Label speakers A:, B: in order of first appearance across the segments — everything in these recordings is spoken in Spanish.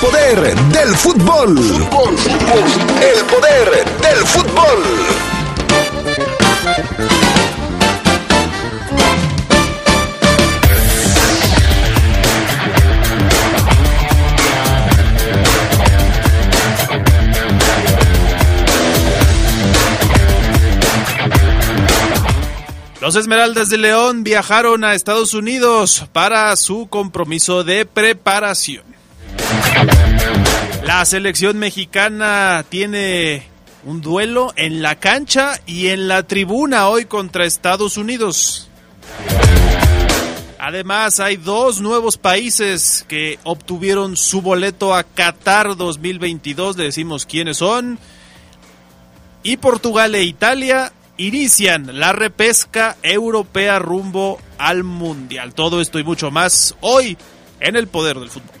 A: poder del fútbol. El poder del fútbol.
B: Los Esmeraldas de León viajaron a Estados Unidos para su compromiso de preparación. La selección mexicana tiene un duelo en la cancha y en la tribuna hoy contra Estados Unidos. Además, hay dos nuevos países que obtuvieron su boleto a Qatar 2022. Le decimos quiénes son. Y Portugal e Italia inician la repesca europea rumbo al Mundial. Todo esto y mucho más hoy en el poder del fútbol.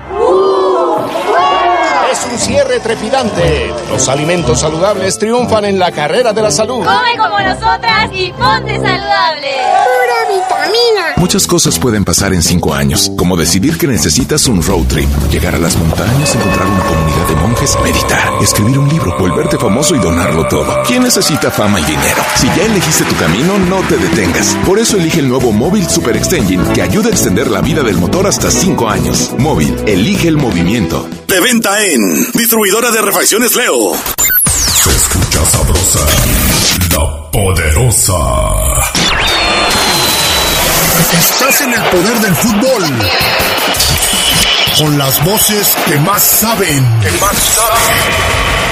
C: Es un cierre trepidante. Los alimentos saludables triunfan en la carrera de la salud.
D: Come como nosotras y ponte saludable.
E: Pura vitamina.
A: Muchas cosas pueden pasar en cinco años, como decidir que necesitas un road trip, llegar a las montañas, encontrar una comunidad de monjes, meditar, escribir un libro, volverte famoso y donarlo todo. ¿Quién necesita fama y dinero? Si ya elegiste tu camino, no te detengas. Por eso elige el nuevo Móvil Super Extension que ayuda a extender la vida del motor hasta cinco años. Móvil, elige el movimiento.
F: De venta en Distribuidora de Refacciones Leo.
A: Se escucha sabrosa, la poderosa.
G: Estás en el poder del fútbol. Con las voces que más saben. Que más saben.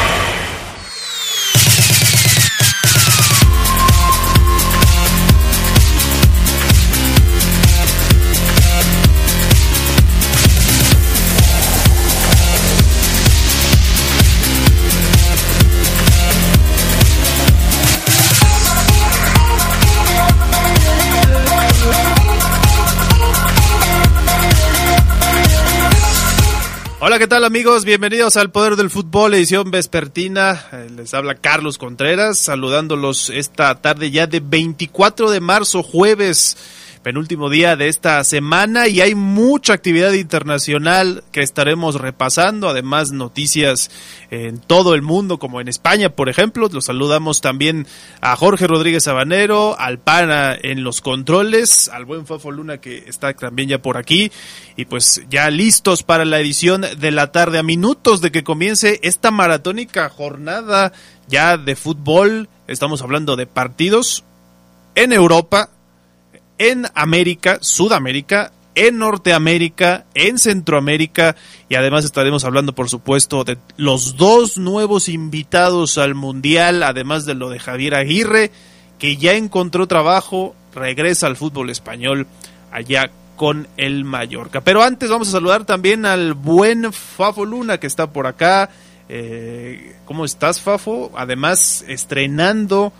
B: ¿Qué tal amigos? Bienvenidos al Poder del Fútbol, edición vespertina. Eh, Les habla Carlos Contreras, saludándolos esta tarde ya de 24 de marzo, jueves, penúltimo día de esta semana y hay mucha actividad internacional que estaremos repasando, además noticias en todo el mundo, como en España, por ejemplo. Los saludamos también a Jorge Rodríguez Sabanero, al Pana en los controles, al buen Fafo Luna que está también ya por aquí y pues ya listos para la edición de la tarde a minutos de que comience esta maratónica jornada ya de fútbol. Estamos hablando de partidos en Europa, en América, Sudamérica, en Norteamérica, en Centroamérica y además estaremos hablando por supuesto de los dos nuevos invitados al Mundial, además de lo de Javier Aguirre, que ya encontró trabajo, regresa al fútbol español allá con el Mallorca. Pero antes vamos a saludar también al buen Fafo Luna que está por acá. Eh, ¿Cómo estás, Fafo? Además, estrenando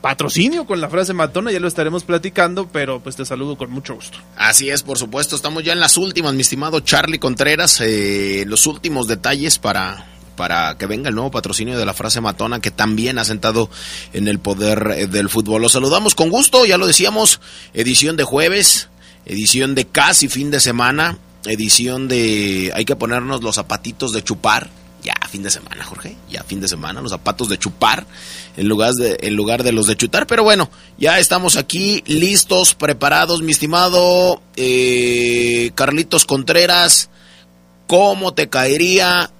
B: patrocinio con la frase matona, ya lo estaremos platicando, pero pues te saludo con mucho gusto.
H: Así es, por supuesto, estamos ya en las últimas, mi estimado Charlie Contreras, eh, los últimos detalles para, para que venga el nuevo patrocinio de la frase matona que también ha sentado en el poder eh, del fútbol. Los saludamos con gusto, ya lo decíamos, edición de jueves, edición de casi fin de semana, edición de hay que ponernos los zapatitos de chupar. Ya, fin de semana, Jorge. Ya, fin de semana, los zapatos de chupar en lugar de, en lugar de los de chutar. Pero bueno, ya estamos aquí listos, preparados, mi estimado eh, Carlitos Contreras. ¿Cómo te caería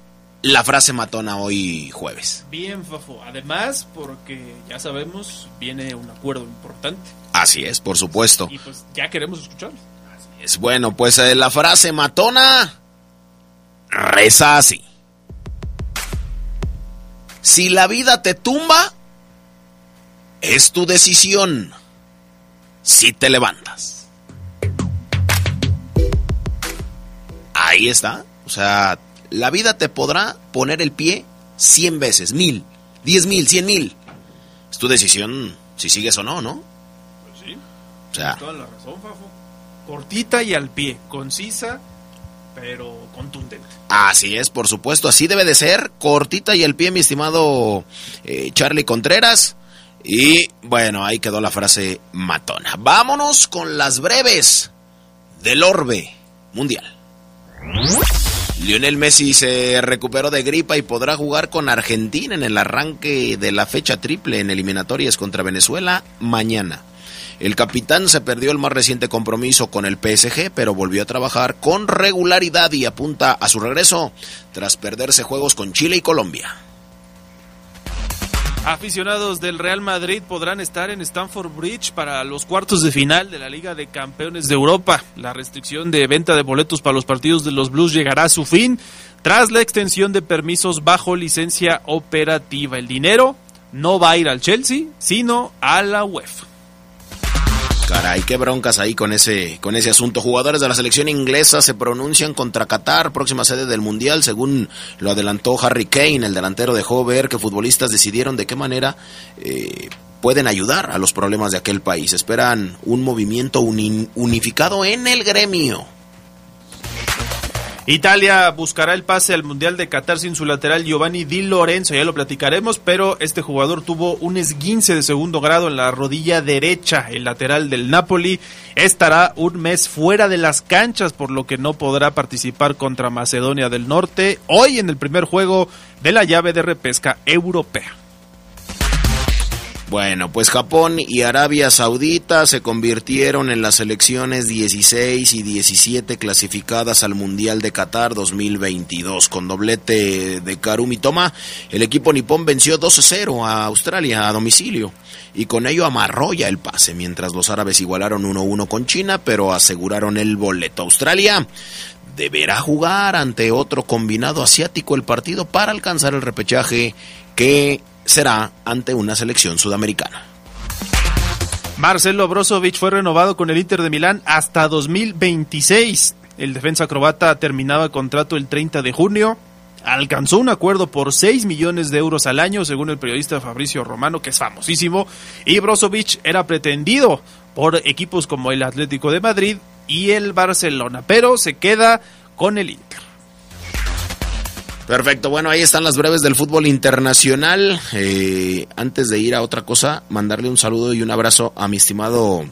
H: la frase matona hoy jueves?
B: Bien, Fafo. Además, porque ya sabemos, viene un acuerdo importante.
H: Así es, por supuesto.
B: Y pues ya queremos escucharlo.
H: Es bueno, pues eh, la frase matona reza así. Si la vida te tumba, es tu decisión. Si te levantas. Ahí está. O sea, la vida te podrá poner el pie 100 veces, mil, diez mil, cien mil. Es tu decisión si sigues o no, ¿no?
B: Pues sí.
H: O sea,
B: Toda la razón, Fafo. Cortita y al pie, concisa, pero contundente.
H: Así es, por supuesto, así debe de ser, cortita y el pie, mi estimado eh, Charlie Contreras. Y bueno, ahí quedó la frase matona. Vámonos con las breves del orbe mundial. Lionel Messi se recuperó de gripa y podrá jugar con Argentina en el arranque de la fecha triple en eliminatorias contra Venezuela mañana. El capitán se perdió el más reciente compromiso con el PSG, pero volvió a trabajar con regularidad y apunta a su regreso tras perderse juegos con Chile y Colombia.
B: Aficionados del Real Madrid podrán estar en Stamford Bridge para los cuartos de final de la Liga de Campeones de Europa. La restricción de venta de boletos para los partidos de los Blues llegará a su fin tras la extensión de permisos bajo licencia operativa. El dinero no va a ir al Chelsea, sino a la UEFA.
H: Caray, qué broncas ahí con ese, con ese asunto. Jugadores de la selección inglesa se pronuncian contra Qatar, próxima sede del Mundial, según lo adelantó Harry Kane, el delantero dejó ver que futbolistas decidieron de qué manera eh, pueden ayudar a los problemas de aquel país. Esperan un movimiento uni- unificado en el gremio.
B: Italia buscará el pase al Mundial de Qatar sin su lateral Giovanni Di Lorenzo, ya lo platicaremos, pero este jugador tuvo un esguince de segundo grado en la rodilla derecha, el lateral del Napoli estará un mes fuera de las canchas, por lo que no podrá participar contra Macedonia del Norte hoy en el primer juego de la llave de repesca europea.
H: Bueno, pues Japón y Arabia Saudita se convirtieron en las selecciones 16 y 17 clasificadas al Mundial de Qatar 2022. Con doblete de Karumi Toma, el equipo nipón venció 2-0 a Australia a domicilio y con ello amarró ya el pase, mientras los árabes igualaron 1-1 con China, pero aseguraron el boleto. Australia deberá jugar ante otro combinado asiático el partido para alcanzar el repechaje que será ante una selección sudamericana.
B: Marcelo Brozovic fue renovado con el Inter de Milán hasta 2026. El defensa croata terminaba contrato el 30 de junio. Alcanzó un acuerdo por 6 millones de euros al año, según el periodista Fabricio Romano, que es famosísimo. Y Brozovic era pretendido por equipos como el Atlético de Madrid y el Barcelona, pero se queda con el Inter.
H: Perfecto, bueno, ahí están las breves del fútbol internacional. Eh, antes de ir a otra cosa, mandarle un saludo y un abrazo a mi estimado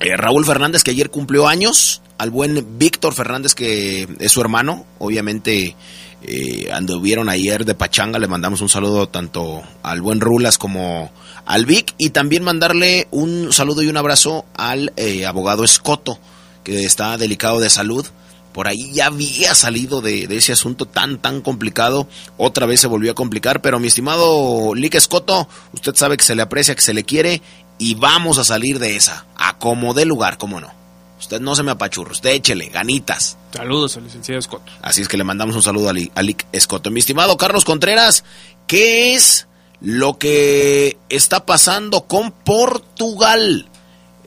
H: eh, Raúl Fernández, que ayer cumplió años, al buen Víctor Fernández, que es su hermano, obviamente eh, anduvieron ayer de Pachanga, le mandamos un saludo tanto al buen Rulas como al Vic, y también mandarle un saludo y un abrazo al eh, abogado Escoto, que está delicado de salud por ahí ya había salido de, de, ese asunto tan, tan complicado. Otra vez se volvió a complicar, pero mi estimado Lick Escoto, usted sabe que se le aprecia, que se le quiere y vamos a salir de esa. A como dé lugar, cómo no. Usted no se me apachurre, usted échele, ganitas.
B: Saludos al licenciado Escoto.
H: Así es que le mandamos un saludo a, Li, a Lick Escoto. Mi estimado Carlos Contreras, ¿qué es lo que está pasando con Portugal?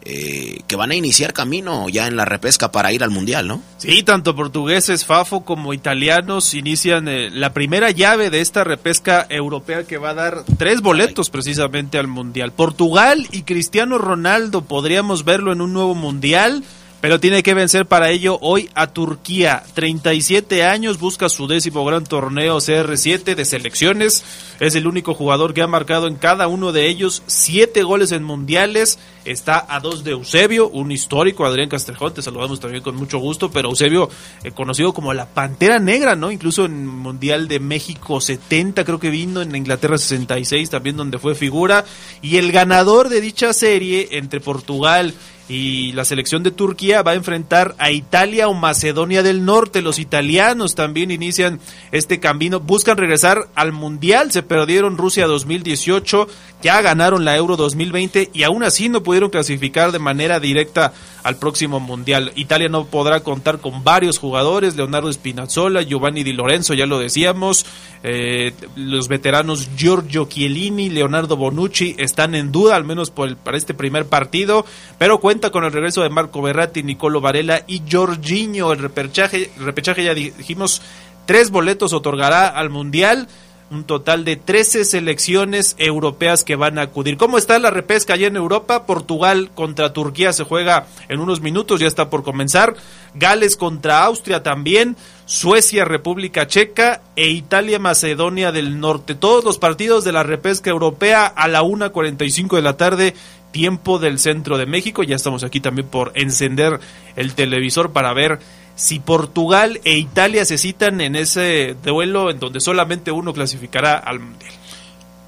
H: Eh, que van a iniciar camino ya en la repesca para ir al Mundial, ¿no?
B: Sí, tanto portugueses, Fafo, como italianos inician eh, la primera llave de esta repesca europea que va a dar tres boletos precisamente al Mundial. Portugal y Cristiano Ronaldo podríamos verlo en un nuevo Mundial, pero tiene que vencer para ello hoy a Turquía. 37 años, busca su décimo gran torneo CR7 de selecciones. Es el único jugador que ha marcado en cada uno de ellos siete goles en mundiales. Está a dos de Eusebio, un histórico, Adrián Castrejón, te saludamos también con mucho gusto, pero Eusebio, eh, conocido como la Pantera Negra, ¿no? Incluso en Mundial de México 70, creo que vino, en Inglaterra 66 también donde fue figura. Y el ganador de dicha serie entre Portugal y la selección de Turquía va a enfrentar a Italia o Macedonia del Norte. Los italianos también inician este camino, buscan regresar al Mundial, se perdieron Rusia 2018, ya ganaron la Euro 2020 y aún así no pudieron clasificar de manera directa al próximo Mundial. Italia no podrá contar con varios jugadores, Leonardo Spinazzola, Giovanni Di Lorenzo, ya lo decíamos, eh, los veteranos Giorgio Chiellini, Leonardo Bonucci están en duda, al menos por el, para este primer partido, pero cuenta con el regreso de Marco Berratti, Nicolo Varela y Jorginho. El repechaje, el repechaje ya dijimos, tres boletos otorgará al Mundial. Un total de 13 selecciones europeas que van a acudir. ¿Cómo está la repesca allá en Europa? Portugal contra Turquía se juega en unos minutos, ya está por comenzar. Gales contra Austria también. Suecia, República Checa e Italia, Macedonia del Norte. Todos los partidos de la repesca europea a la 1.45 de la tarde, tiempo del centro de México. Ya estamos aquí también por encender el televisor para ver si Portugal e Italia se citan en ese duelo en donde solamente uno clasificará al Mundial.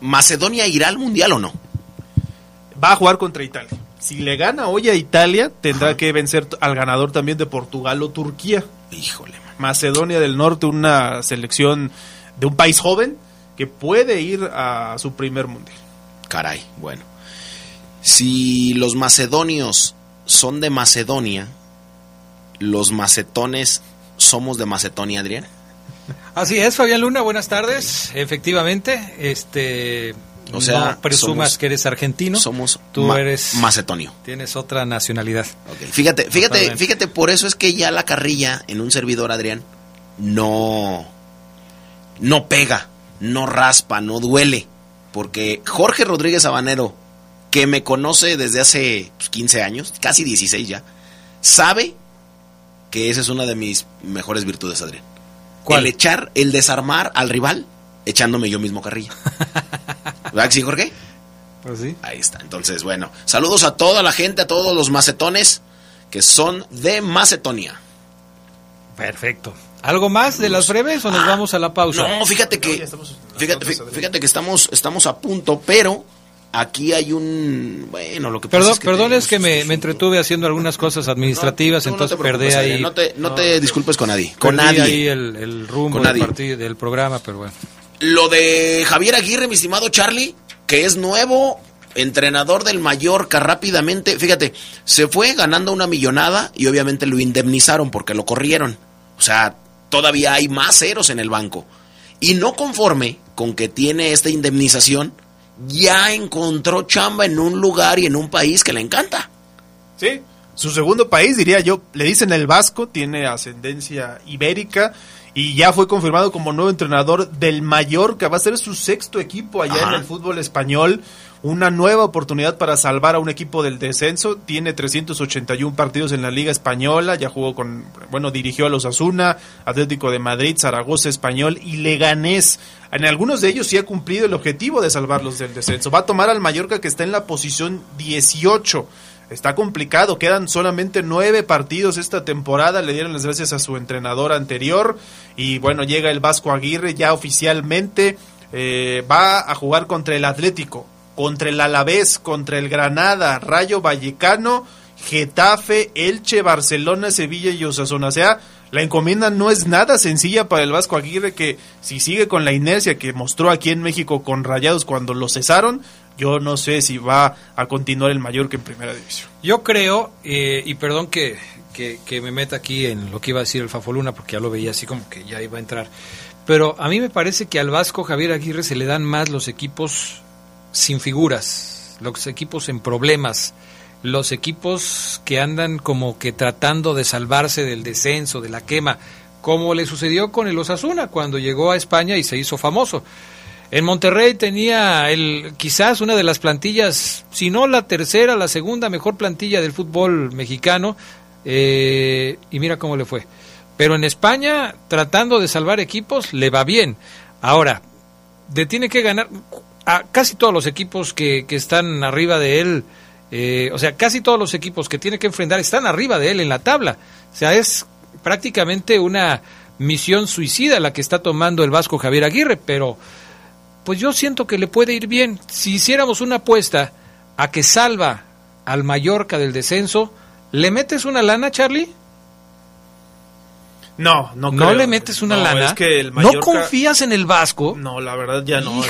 H: ¿Macedonia irá al Mundial o no?
B: Va a jugar contra Italia. Si le gana hoy a Italia, tendrá que vencer al ganador también de Portugal o Turquía.
H: Híjole.
B: Macedonia del Norte, una selección de un país joven que puede ir a su primer mundial.
H: Caray, bueno. Si los macedonios son de Macedonia, los macetones somos de Macedonia, Adrián.
I: Así es, Fabián Luna, buenas tardes. Efectivamente, este
H: o sea,
I: no presumas que eres argentino.
H: Somos
I: tú eres
H: macetonio.
I: Tienes otra nacionalidad.
H: Fíjate, fíjate, fíjate, por eso es que ya la carrilla en un servidor, Adrián, no no pega, no raspa, no duele, porque Jorge Rodríguez Habanero, que me conoce desde hace 15 pues, años, casi 16 ya, sabe que esa es una de mis mejores virtudes, Adrián. ¿Cuál? El echar, el desarmar al rival echándome yo mismo carrilla. ¿Verdad que sí, Jorge?
I: Pues sí.
H: Ahí está. Entonces, bueno, saludos a toda la gente, a todos los macetones que son de Macedonia.
I: Perfecto. ¿Algo más de las breves o nos ah, vamos a la pausa?
H: No, fíjate que fíjate, fíjate que estamos estamos a punto, pero aquí hay un bueno lo que
I: perdón
H: es que
I: perdón es que me, entretuve haciendo algunas cosas administrativas entonces perdí ahí
H: no te, no te disculpes con nadie con nadie
I: ahí el, el rumbo del, del programa pero bueno
H: lo de Javier Aguirre, mi estimado Charlie, que es nuevo entrenador del Mallorca rápidamente, fíjate, se fue ganando una millonada y obviamente lo indemnizaron porque lo corrieron. O sea, todavía hay más ceros en el banco. Y no conforme con que tiene esta indemnización, ya encontró chamba en un lugar y en un país que le encanta.
B: Sí, su segundo país, diría yo, le dicen el Vasco, tiene ascendencia ibérica y ya fue confirmado como nuevo entrenador del Mallorca. Va a ser su sexto equipo allá en el fútbol español. Una nueva oportunidad para salvar a un equipo del descenso. Tiene 381 partidos en la Liga Española. Ya jugó con, bueno, dirigió a los Asuna, Atlético de Madrid, Zaragoza Español y Leganés. En algunos de ellos sí ha cumplido el objetivo de salvarlos del descenso. Va a tomar al Mallorca que está en la posición 18 está complicado. Quedan solamente nueve partidos esta temporada. Le dieron las gracias a su entrenador anterior. Y bueno, llega el Vasco Aguirre ya oficialmente. Eh, va a jugar contra el Atlético, contra el Alavés, contra el Granada, Rayo Vallecano, Getafe, Elche, Barcelona, Sevilla y Osasuna. O sea, la encomienda no es nada sencilla para el Vasco Aguirre que si sigue con la inercia que mostró aquí en México con Rayados cuando lo cesaron, yo no sé si va a continuar el Mallorca en primera división.
I: Yo creo, eh, y perdón que, que, me meta aquí en lo que iba a decir el Fafoluna, porque ya lo veía así como que ya iba a entrar, pero a mí me parece que al Vasco Javier Aguirre se le dan más los equipos sin figuras, los equipos en problemas, los equipos que andan como que tratando de salvarse del descenso, de la quema, como le sucedió con el Osasuna cuando llegó a España y se hizo famoso. En Monterrey tenía el, quizás una de las plantillas, si no la tercera, la segunda mejor plantilla del fútbol mexicano, eh, y mira cómo le fue. Pero en España, tratando de salvar equipos, le va bien. Ahora, de tiene que ganar a casi todos los equipos que, que están arriba de él, eh, o sea, casi todos los equipos que tiene que enfrentar están arriba de él en la tabla. O sea, es prácticamente una misión suicida la que está tomando el Vasco Javier Aguirre, pero pues yo siento que le puede ir bien. Si hiciéramos una apuesta a que salva al Mallorca del descenso, ¿le metes una lana, Charlie?
B: No, no
I: ¿No le metes una lana? ¿No confías en el Vasco?
B: No, la verdad ya no.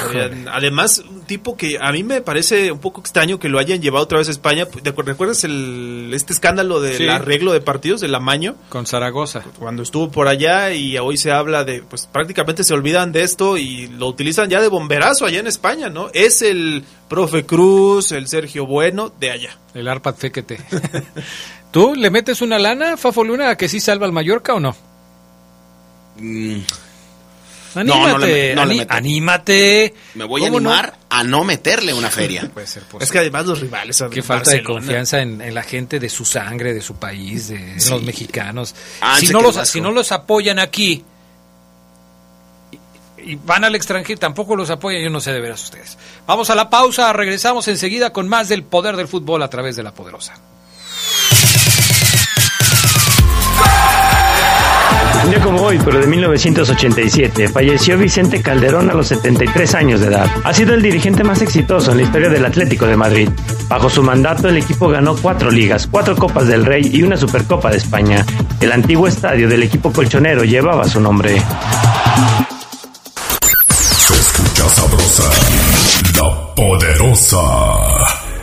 B: Además, un tipo que a mí me parece un poco extraño que lo hayan llevado otra vez a España. ¿Recuerdas el, este escándalo del arreglo de partidos, del amaño?
I: Con Zaragoza.
B: Cuando estuvo por allá y hoy se habla de, pues prácticamente se olvidan de esto y lo utilizan ya de bomberazo allá en España, ¿no? Es el profe Cruz, el Sergio Bueno de allá.
I: El Arpad Fequete. ¿Tú le metes una lana, Fafo Luna, a que sí salva al Mallorca o no?
H: Mm.
I: Anímate,
H: no le- no le
I: anímate.
H: Me voy a
I: ¿Cómo no?
H: animar a no meterle una feria.
I: Puede ser
B: Es que además los rivales
I: Qué falta de confianza en, en la gente de su sangre, de su país, de
H: Sí.
I: los mexicanos.
H: Ah,
I: si, no los, si no los apoyan aquí y, y van al extranjero, tampoco los apoyan, yo no sé de veras ustedes. Vamos a la pausa, regresamos enseguida con más del poder del fútbol a través de la poderosa.
J: Un día como hoy, pero de 1987, falleció Vicente Calderón a los 73 años de edad. Ha sido el dirigente más exitoso en la historia del Atlético de Madrid. Bajo su mandato, el equipo ganó cuatro ligas, cuatro Copas del Rey y una Supercopa de España. El antiguo estadio del equipo colchonero llevaba su nombre.
G: Se escucha sabrosa, la poderosa.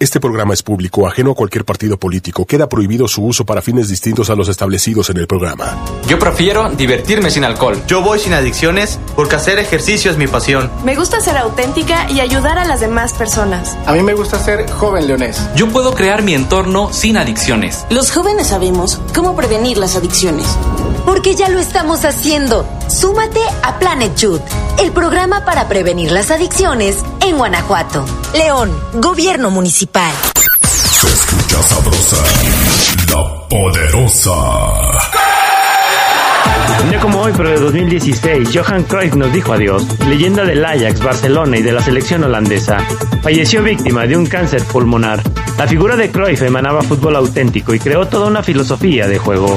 K: Este programa es público, ajeno a cualquier partido político. Queda prohibido su uso para fines distintos a los establecidos en el programa.
L: Yo prefiero divertirme sin alcohol. Yo voy sin adicciones porque hacer ejercicio es mi pasión.
M: Me gusta ser auténtica y ayudar a las demás personas.
N: A mí me gusta ser joven leonés.
L: Yo puedo crear mi entorno sin adicciones.
O: Los jóvenes sabemos cómo prevenir las adicciones.
P: Porque ya lo estamos haciendo. Súmate a Planet Youth, el programa para prevenir las adicciones en Guanajuato. León, Gobierno Municipal.
G: Se escucha sabrosa, la poderosa.
J: Un día como hoy, pero de 2016, Johan Cruyff nos dijo adiós, leyenda del Ajax, Barcelona y de la selección holandesa. Falleció víctima de un cáncer pulmonar. La figura de Cruyff emanaba fútbol auténtico y creó toda una filosofía de juego.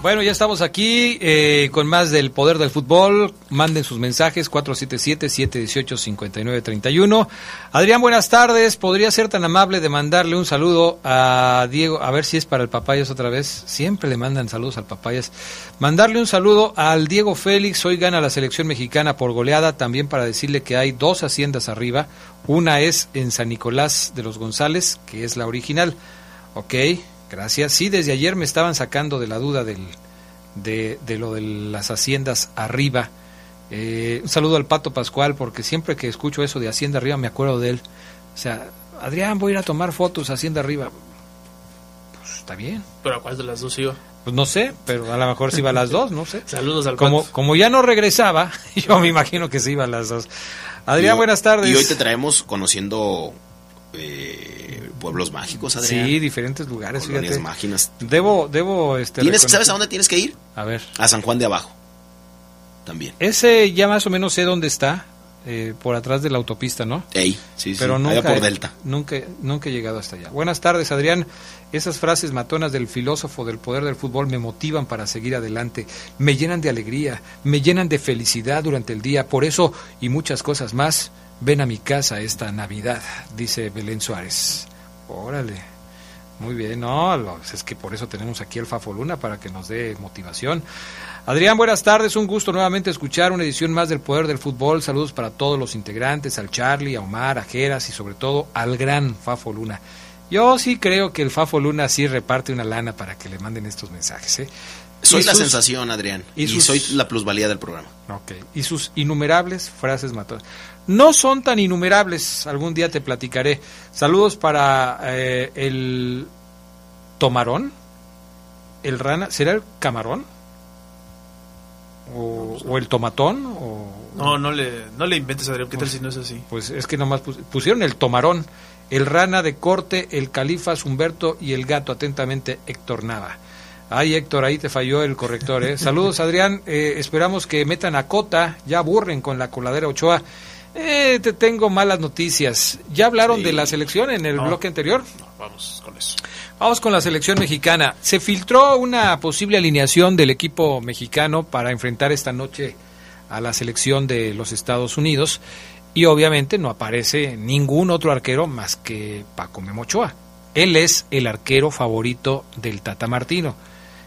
I: Bueno, ya estamos aquí eh, con más del poder del fútbol. Manden sus mensajes 477-718-5931. Adrián, buenas tardes. ¿Podría ser tan amable de mandarle un saludo a Diego? A ver si es para el Papayas otra vez. Siempre le mandan saludos al Papayas. Mandarle un saludo al Diego Félix. Hoy gana la selección mexicana por goleada. También para decirle que hay dos haciendas arriba. Una es en San Nicolás de los González, que es la original. Ok. Gracias. Sí, desde ayer me estaban sacando de la duda del, de, de lo de las haciendas arriba. Eh, un saludo al Pato Pascual, porque siempre que escucho eso de Hacienda Arriba me acuerdo de él. O sea, Adrián, voy a ir a tomar fotos a Hacienda Arriba. Pues está bien.
B: ¿Pero a cuál de las dos iba?
I: Pues no sé, pero a lo mejor se iba a las dos, no sé.
B: Saludos al
I: Como,
B: Pato.
I: como ya no regresaba, yo me imagino que se iba a las dos. Adrián,
H: Y-
I: buenas tardes.
H: Y hoy te traemos conociendo eh, pueblos mágicos, Adrián.
I: Sí, diferentes lugares,
H: Colonias.
I: Debo, debo, este.
H: ¿Tienes,
I: reconocer-
H: ¿Sabes a dónde tienes que ir?
I: A ver.
H: A San Juan de Abajo. También.
I: Ese ya más o menos sé dónde está, eh, por atrás de la autopista, ¿no?
H: Ey, sí, sí.
I: Pero
H: allá
I: nunca,
H: por Delta.
I: Nunca, nunca he llegado hasta allá. Buenas tardes, Adrián. Esas frases matonas del filósofo del poder del fútbol me motivan para seguir adelante, me llenan de alegría, me llenan de felicidad durante el día. Por eso y muchas cosas más, ven a mi casa esta Navidad, dice Belén Suárez. Órale. Muy bien, no, es que por eso tenemos aquí al Fafo Luna para que nos dé motivación. Adrián, buenas tardes, un gusto nuevamente escuchar una edición más del Poder del Fútbol. Saludos para todos los integrantes, al Charlie, a Omar, a Geras y sobre todo al gran Fafo Luna. Yo sí creo que el Fafo Luna sí reparte una lana para que le manden estos mensajes. ¿eh?
H: Soy la sensación, Adrián. Y, soy la plusvalía del programa.
I: Ok. Y sus innumerables frases matonas. No son tan innumerables, algún día te platicaré. Saludos para eh, el tomarón, el rana, ¿será el camarón? O, el tomatón o
B: no no le no le inventes Adrián qué tal pues, si no es así
I: pues es que nomás pusieron el tomarón el rana de corte el califas Humberto y el gato atentamente Héctor Nava Ay, Héctor, ahí te falló el corrector. ¿eh? Saludos, Adrián. Eh, esperamos que metan a Cota. Ya aburren con la coladera Ochoa. Eh, te tengo malas noticias. ¿Ya hablaron de la selección en el bloque anterior?
B: vamos con eso.
I: Vamos con la selección mexicana. Se filtró una posible alineación del equipo mexicano para enfrentar esta noche a la selección de los Estados Unidos y obviamente no aparece ningún otro arquero más que Paco Memochoa. Él es el arquero favorito del Tata Martino.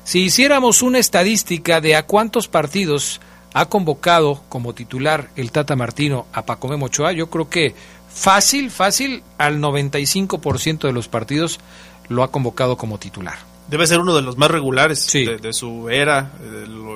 I: Si hiciéramos una estadística de a cuántos partidos ha convocado como titular el Tata Martino a Paco Memochoa, yo creo que fácil, fácil, al 95% de los partidos lo ha convocado como titular.
B: Debe ser uno de los más regulares de, su era.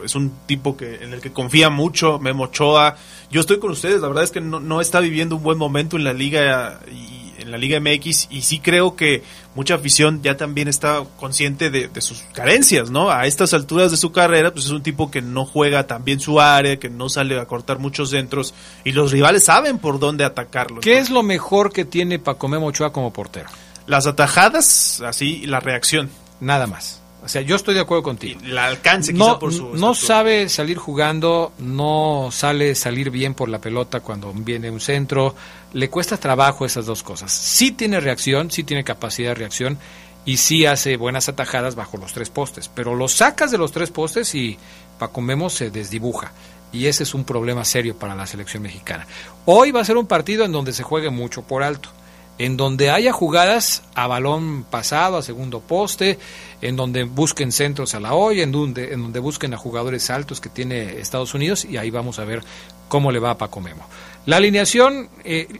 B: Es un tipo que en el que confía mucho, Memochoa. Yo estoy con ustedes, la verdad es que no, no está viviendo un buen momento en la liga y en la Liga MX y sí creo que mucha afición ya también está consciente de, sus carencias, ¿no? A estas alturas de su carrera, pues es un tipo que no juega tan bien su área, que no sale a cortar muchos centros y los rivales saben por dónde atacarlo.
I: ¿Qué es lo mejor que tiene Paco Memo Ochoa como portero?
B: Las atajadas, así, la reacción.
I: Nada más. O sea, yo estoy de acuerdo contigo.
B: El alcance
I: no,
B: por su
I: No sabe salir jugando, no sale salir bien por la pelota cuando viene un centro. Le cuesta trabajo esas dos cosas. Sí tiene reacción, sí tiene capacidad de reacción y sí hace buenas atajadas bajo los tres postes. Pero lo sacas de los tres postes y Paco Memo se desdibuja. Y ese es un problema serio para la selección mexicana. Hoy va a ser un partido en donde se juegue mucho por alto en donde haya jugadas a balón pasado, a segundo poste, en donde busquen centros a la olla, en donde, en donde busquen a jugadores altos que tiene Estados Unidos y ahí vamos a ver cómo le va a Paco Memo. La alineación, eh,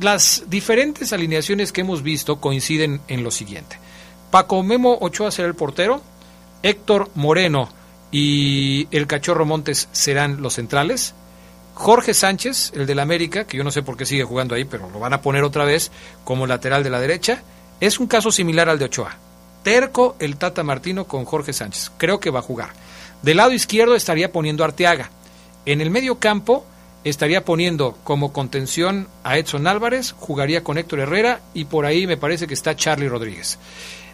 I: las diferentes alineaciones que hemos visto coinciden en lo siguiente. Paco Memo Ochoa será el portero, Héctor Moreno y el Cachorro Montes serán los centrales, Jorge Sánchez, el del América, que yo no sé por qué sigue jugando ahí, pero lo van a poner otra vez como lateral de la derecha, es un caso similar al de Ochoa. Terco el Tata Martino con Jorge Sánchez. Creo que va a jugar. Del lado izquierdo estaría poniendo Arteaga. En el medio campo estaría poniendo como contención a Edson Álvarez, jugaría con Héctor Herrera y por ahí me parece que está Charlie Rodríguez.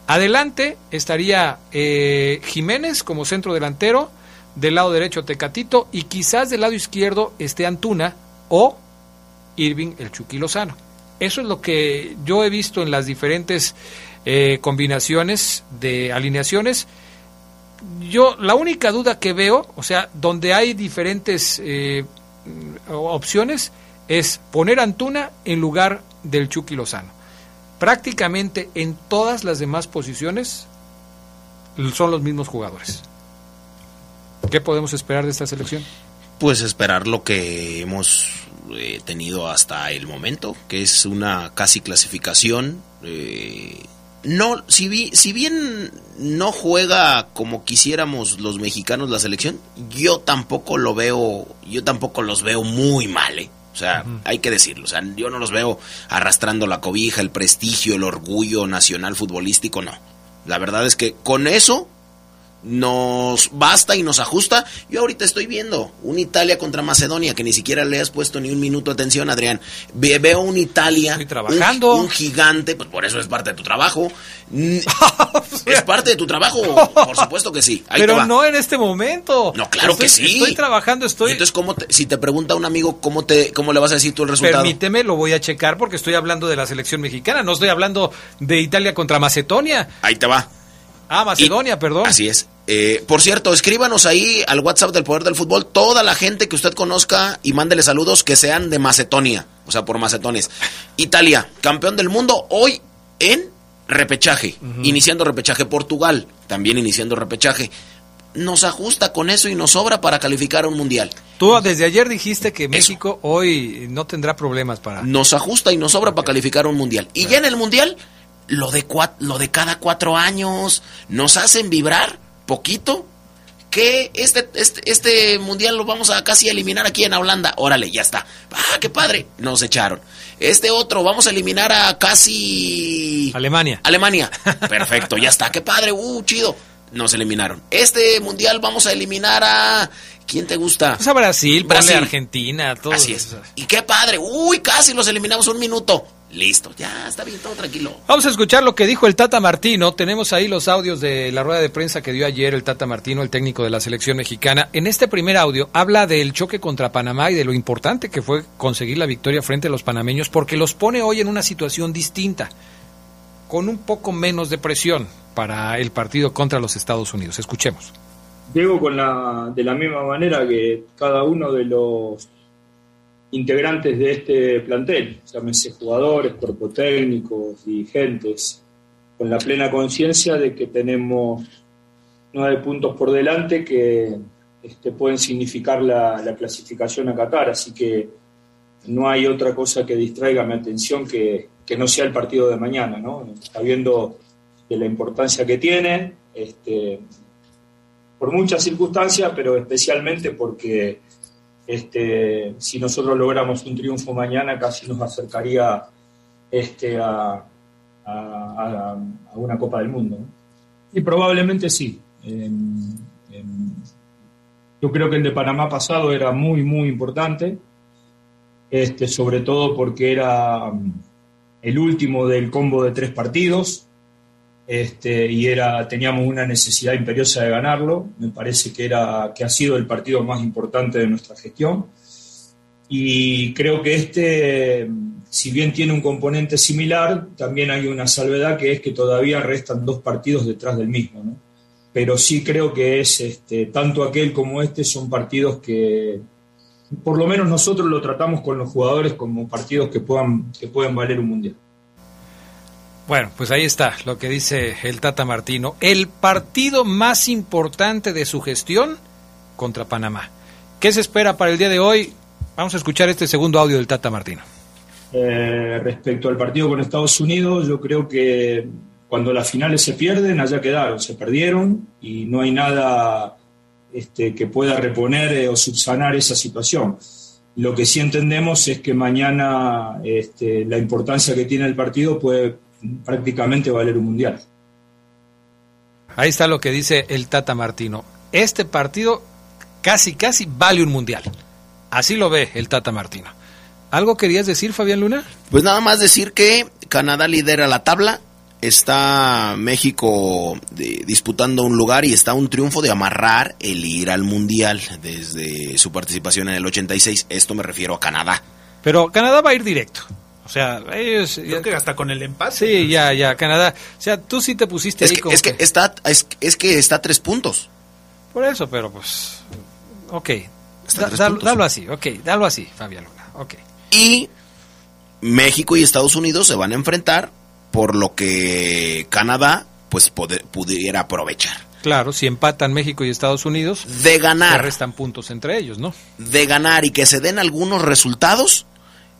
I: Adelante estaría eh, Jiménez como centro delantero del lado derecho Tecatito y quizás del lado izquierdo esté Antuna o Irving el Chucky Lozano. Eso es lo que yo he visto en las diferentes eh, combinaciones de alineaciones. Yo, la única duda que veo, o sea, donde hay diferentes eh, opciones, es poner Antuna en lugar del Chucky Lozano. Prácticamente en todas las demás posiciones son los mismos jugadores. ¿Qué podemos esperar de esta selección?
H: Pues esperar lo que hemos eh, tenido hasta el momento, que es una casi clasificación. Eh, no, si, si bien no juega como quisiéramos los mexicanos la selección, yo tampoco lo veo, yo tampoco los veo muy mal, ¿eh? O sea, hay que decirlo. O sea, yo no los veo arrastrando la cobija, el prestigio, el orgullo nacional futbolístico, no. La verdad es que con eso nos basta y nos ajusta. Yo ahorita estoy viendo un Italia contra Macedonia que ni siquiera le has puesto ni un minuto de atención, Adrián. veo un Italia,
I: trabajando.
H: Un, gigante, pues por eso es parte de tu trabajo. es parte de tu trabajo, por supuesto que sí.
I: Pero no en este momento.
H: No, claro que sí.
I: Estoy trabajando, estoy.
H: Entonces, ¿cómo si te pregunta un amigo cómo te cómo le vas a decir tú el resultado?
I: Permíteme, lo voy a checar porque estoy hablando de la selección mexicana, no estoy hablando de Italia contra Macedonia.
H: Ahí te va.
I: Ah, Macedonia, perdón.
H: Así es. Eh, por cierto, escríbanos ahí al WhatsApp del Poder del Fútbol toda la gente que usted conozca y mándele saludos que sean de Macedonia, o sea, por macetones. Italia, campeón del mundo hoy en repechaje, iniciando repechaje. Portugal, también iniciando repechaje. Nos ajusta con eso y nos sobra para calificar a un mundial.
I: Tú desde ayer dijiste que México hoy no tendrá problemas para.
H: Nos ajusta y nos sobra para calificar a un mundial. Y ya en el mundial, lo de, lo de cada cuatro años nos hacen vibrar poquito, que este, este, este mundial lo vamos a casi eliminar aquí en Holanda. Órale, ya está. Ah, qué padre. Nos echaron. Este otro, vamos a eliminar a casi...
I: Alemania.
H: Alemania. Perfecto, ya está. Qué padre. Uh, chido. Nos eliminaron. Este mundial vamos a eliminar a... ¿Quién te gusta?
I: Pues a Brasil, Brasil. Argentina, todo.
H: Así es. Y qué padre. Uy, casi los eliminamos un minuto. Listo, ya está bien, todo tranquilo.
I: Vamos a escuchar lo que dijo el Tata Martino. Tenemos ahí los audios de la rueda de prensa que dio ayer el Tata Martino, el técnico de la selección mexicana. En este primer audio habla del choque contra Panamá y de lo importante que fue conseguir la victoria frente a los panameños porque los pone hoy en una situación distinta, con un poco menos de presión para el partido contra los Estados Unidos. Escuchemos.
Q: Llego con la, de la misma manera que cada uno de los integrantes de este plantel, llámese jugadores, cuerpo técnicos, dirigentes, con la plena conciencia de que tenemos nueve puntos por delante que este, pueden significar la, la, clasificación a Qatar, así que no hay otra cosa que distraiga mi atención que, que no sea el partido de mañana, ¿no? sabiendo de la importancia que tiene, este, por muchas circunstancias, pero especialmente porque este, si nosotros logramos un triunfo mañana, casi nos acercaría este, a, a, una Copa del Mundo. Y probablemente sí. Yo creo que el de Panamá pasado era muy, muy importante, este, sobre todo porque era um, el último del combo de tres partidos. Este, y era, teníamos una necesidad imperiosa de ganarlo. Me parece que, era, que ha sido el partido más importante de nuestra gestión. Y creo que este, si bien tiene un componente similar, también hay una salvedad que es que todavía restan dos partidos detrás del mismo. Pero sí creo que es este, tanto aquel como este son partidos que, por lo menos nosotros lo tratamos con los jugadores como partidos que puedan, que puedan valer un mundial.
I: Bueno, pues ahí está lo que dice el Tata Martino. El partido más importante de su gestión contra Panamá. ¿Qué se espera para el día de hoy? Vamos a escuchar este segundo audio del Tata Martino.
Q: Eh, respecto al partido con Estados Unidos, yo creo que cuando las finales se pierden, allá quedaron, se perdieron y no hay nada este, que pueda reponer eh, o subsanar esa situación. Lo que sí entendemos es que mañana este, la importancia que tiene el partido puede prácticamente valer un mundial.
I: Ahí está lo que dice el Tata Martino. Este partido casi, casi vale un mundial. Así lo ve el Tata Martino. ¿Algo querías decir, Fabián Luna?
H: Pues nada más decir que Canadá lidera la tabla, está México de, disputando un lugar y está un triunfo de amarrar el ir al mundial desde su participación en el 86. Esto me refiero a Canadá.
I: Pero Canadá va a ir directo. O sea, ellos.
B: Creo
I: ya,
B: que hasta con el empate.
I: Sí, ya, ya, Canadá. O sea, tú sí te pusiste
H: es
I: ahí
H: que,
I: como
H: es que, está es, es, que está a tres puntos.
I: Por eso, pero pues. Ok. Da, da, dalo así, ok, dalo así, Fabián Luna. Ok.
H: Y México y Estados Unidos se van a enfrentar por lo que Canadá pues poder, pudiera aprovechar.
I: Claro, si empatan México y Estados Unidos,
H: de ganar,
I: se restan puntos entre ellos, ¿no?
H: De ganar y que se den algunos resultados,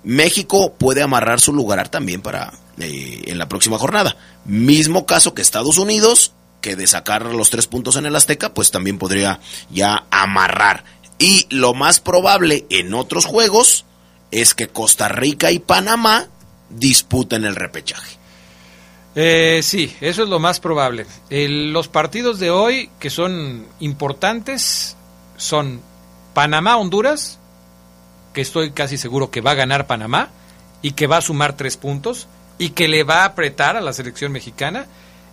H: México puede amarrar su lugar también para eh, en la próxima jornada. Mismo caso que Estados Unidos, que de sacar los tres puntos en el Azteca, pues también podría ya amarrar. Y lo más probable en otros juegos es que Costa Rica y Panamá disputen el repechaje.
I: Eh, sí, eso es lo más probable. Los partidos de hoy que son importantes son Panamá-Honduras, que estoy casi seguro que va a ganar Panamá y que va a sumar tres puntos y que le va a apretar a la selección mexicana.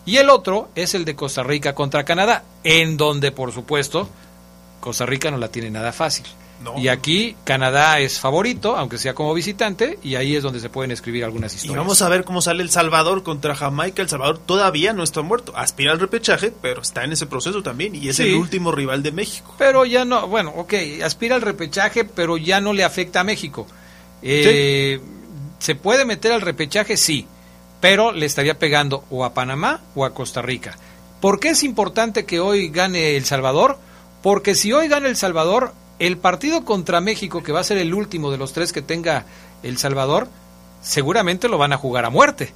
I: Y el otro es el de Costa Rica contra Canadá, en donde, por supuesto, Costa Rica no la tiene nada fácil.
B: No.
I: Y aquí Canadá es favorito, aunque sea como visitante, y ahí es donde se pueden escribir algunas
B: Y
I: historias.
B: vamos a ver cómo sale El Salvador contra Jamaica. El Salvador todavía no está muerto. Aspira al repechaje, pero está en ese proceso también. Y es
I: Sí.
B: el último rival de México.
I: Pero ya no, bueno, ok, aspira al repechaje, pero ya no le afecta a México. Eh, ¿Se puede meter al repechaje? Sí, pero le estaría pegando o a Panamá o a Costa Rica. ¿Por qué es importante que hoy gane El Salvador? Porque si hoy gana El Salvador, el partido contra México, que va a ser el último de los tres que tenga El Salvador, seguramente lo van a jugar a muerte.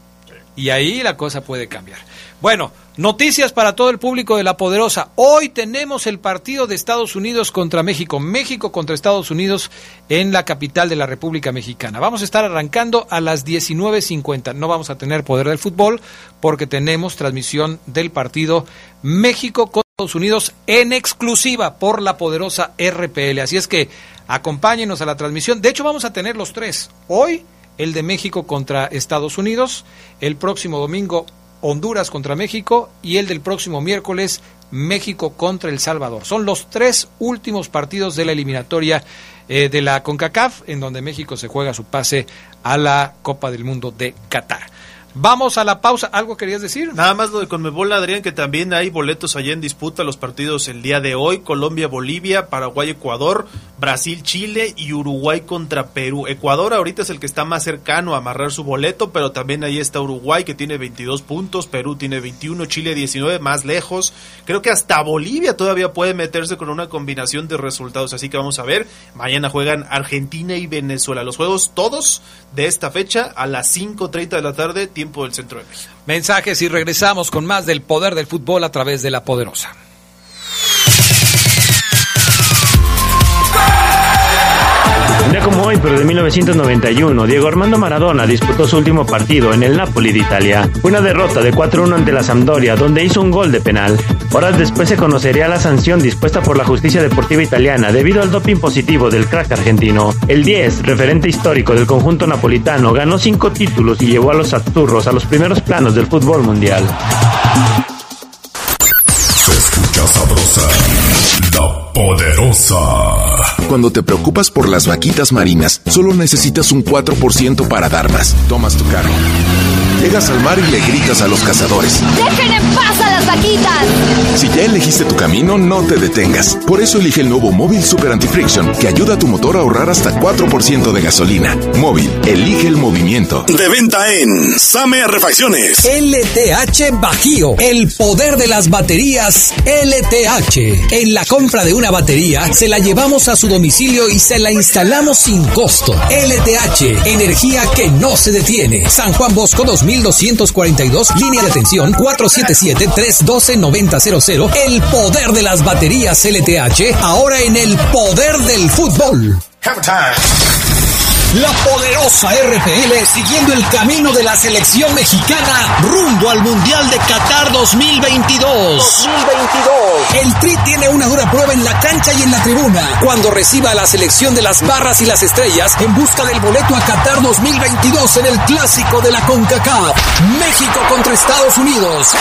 I: y ahí la cosa puede cambiar. Bueno, noticias para todo el público de La Poderosa. Hoy tenemos el partido de Estados Unidos contra México. México contra Estados Unidos en la capital de la República Mexicana. Vamos a estar arrancando a las 19.50. No vamos a tener poder del fútbol porque tenemos transmisión del partido México contra Estados Unidos en exclusiva por La Poderosa RPL. Así es que acompáñenos a la transmisión. De hecho, vamos a tener los tres. Hoy el de México contra Estados Unidos, el próximo domingo Honduras contra México y el del próximo miércoles México contra El Salvador. Son los tres últimos partidos de la eliminatoria eh, de la CONCACAF en donde México se juega su pase a la Copa del Mundo de Qatar. Vamos a la pausa. ¿Algo querías decir?
B: Nada más lo de Conmebol, Adrián, que también hay boletos allá en disputa los partidos el día de hoy. Colombia, Bolivia, Paraguay, Ecuador, Brasil, Chile y Uruguay contra Perú. Ecuador ahorita es el que está más cercano a amarrar su boleto, pero también ahí está Uruguay que tiene 22 puntos, Perú tiene 21, Chile 19, más lejos. Creo que hasta Bolivia todavía puede meterse con una combinación de resultados. Así que vamos a ver. Mañana juegan Argentina y Venezuela. Los juegos todos de esta fecha a las 5.30 de la tarde
I: Mensajes y regresamos con más del poder del fútbol a través de la poderosa.
J: Un como hoy, pero de 1991, Diego Armando Maradona disputó su último partido en el Napoli de Italia. Una derrota de 4-1 ante la Sampdoria, donde hizo un gol de penal. Horas después se conocería la sanción dispuesta por la justicia deportiva italiana debido al doping positivo del crack argentino. El 10, referente histórico del conjunto napolitano, ganó cinco títulos y llevó a los Azzurros a los primeros planos del fútbol mundial.
G: Se escucha sabrosa, la poderosa.
A: Cuando te preocupas por las vaquitas marinas, solo necesitas un 4% para dar más. Tomas tu carro. Llegas al mar y le gritas a los cazadores.
D: ¡Dejen en paz a las vaquitas!
A: Si ya elegiste tu camino, no te detengas. Por eso elige el nuevo Móvil Super Anti-Friction, que ayuda a tu motor a ahorrar hasta 4% de gasolina. Móvil, elige el movimiento.
F: De venta en Same Refacciones.
R: LTH Bajío, el poder de las baterías LTH. En la compra de una batería, se la llevamos a su domicilio y se la instalamos sin costo. LTH, energía que no se detiene. San Juan Bosco 2242, línea de atención 477-312-9000. El poder de las baterías LTH, ahora en el poder del fútbol. La poderosa RPL siguiendo el camino de la selección mexicana rumbo al Mundial de Qatar 2022. 2022. El Tri tiene una dura prueba en la cancha y en la tribuna cuando reciba a la selección de las barras y las estrellas en busca del boleto a Qatar 2022 en el clásico de la CONCACAF. México contra Estados Unidos.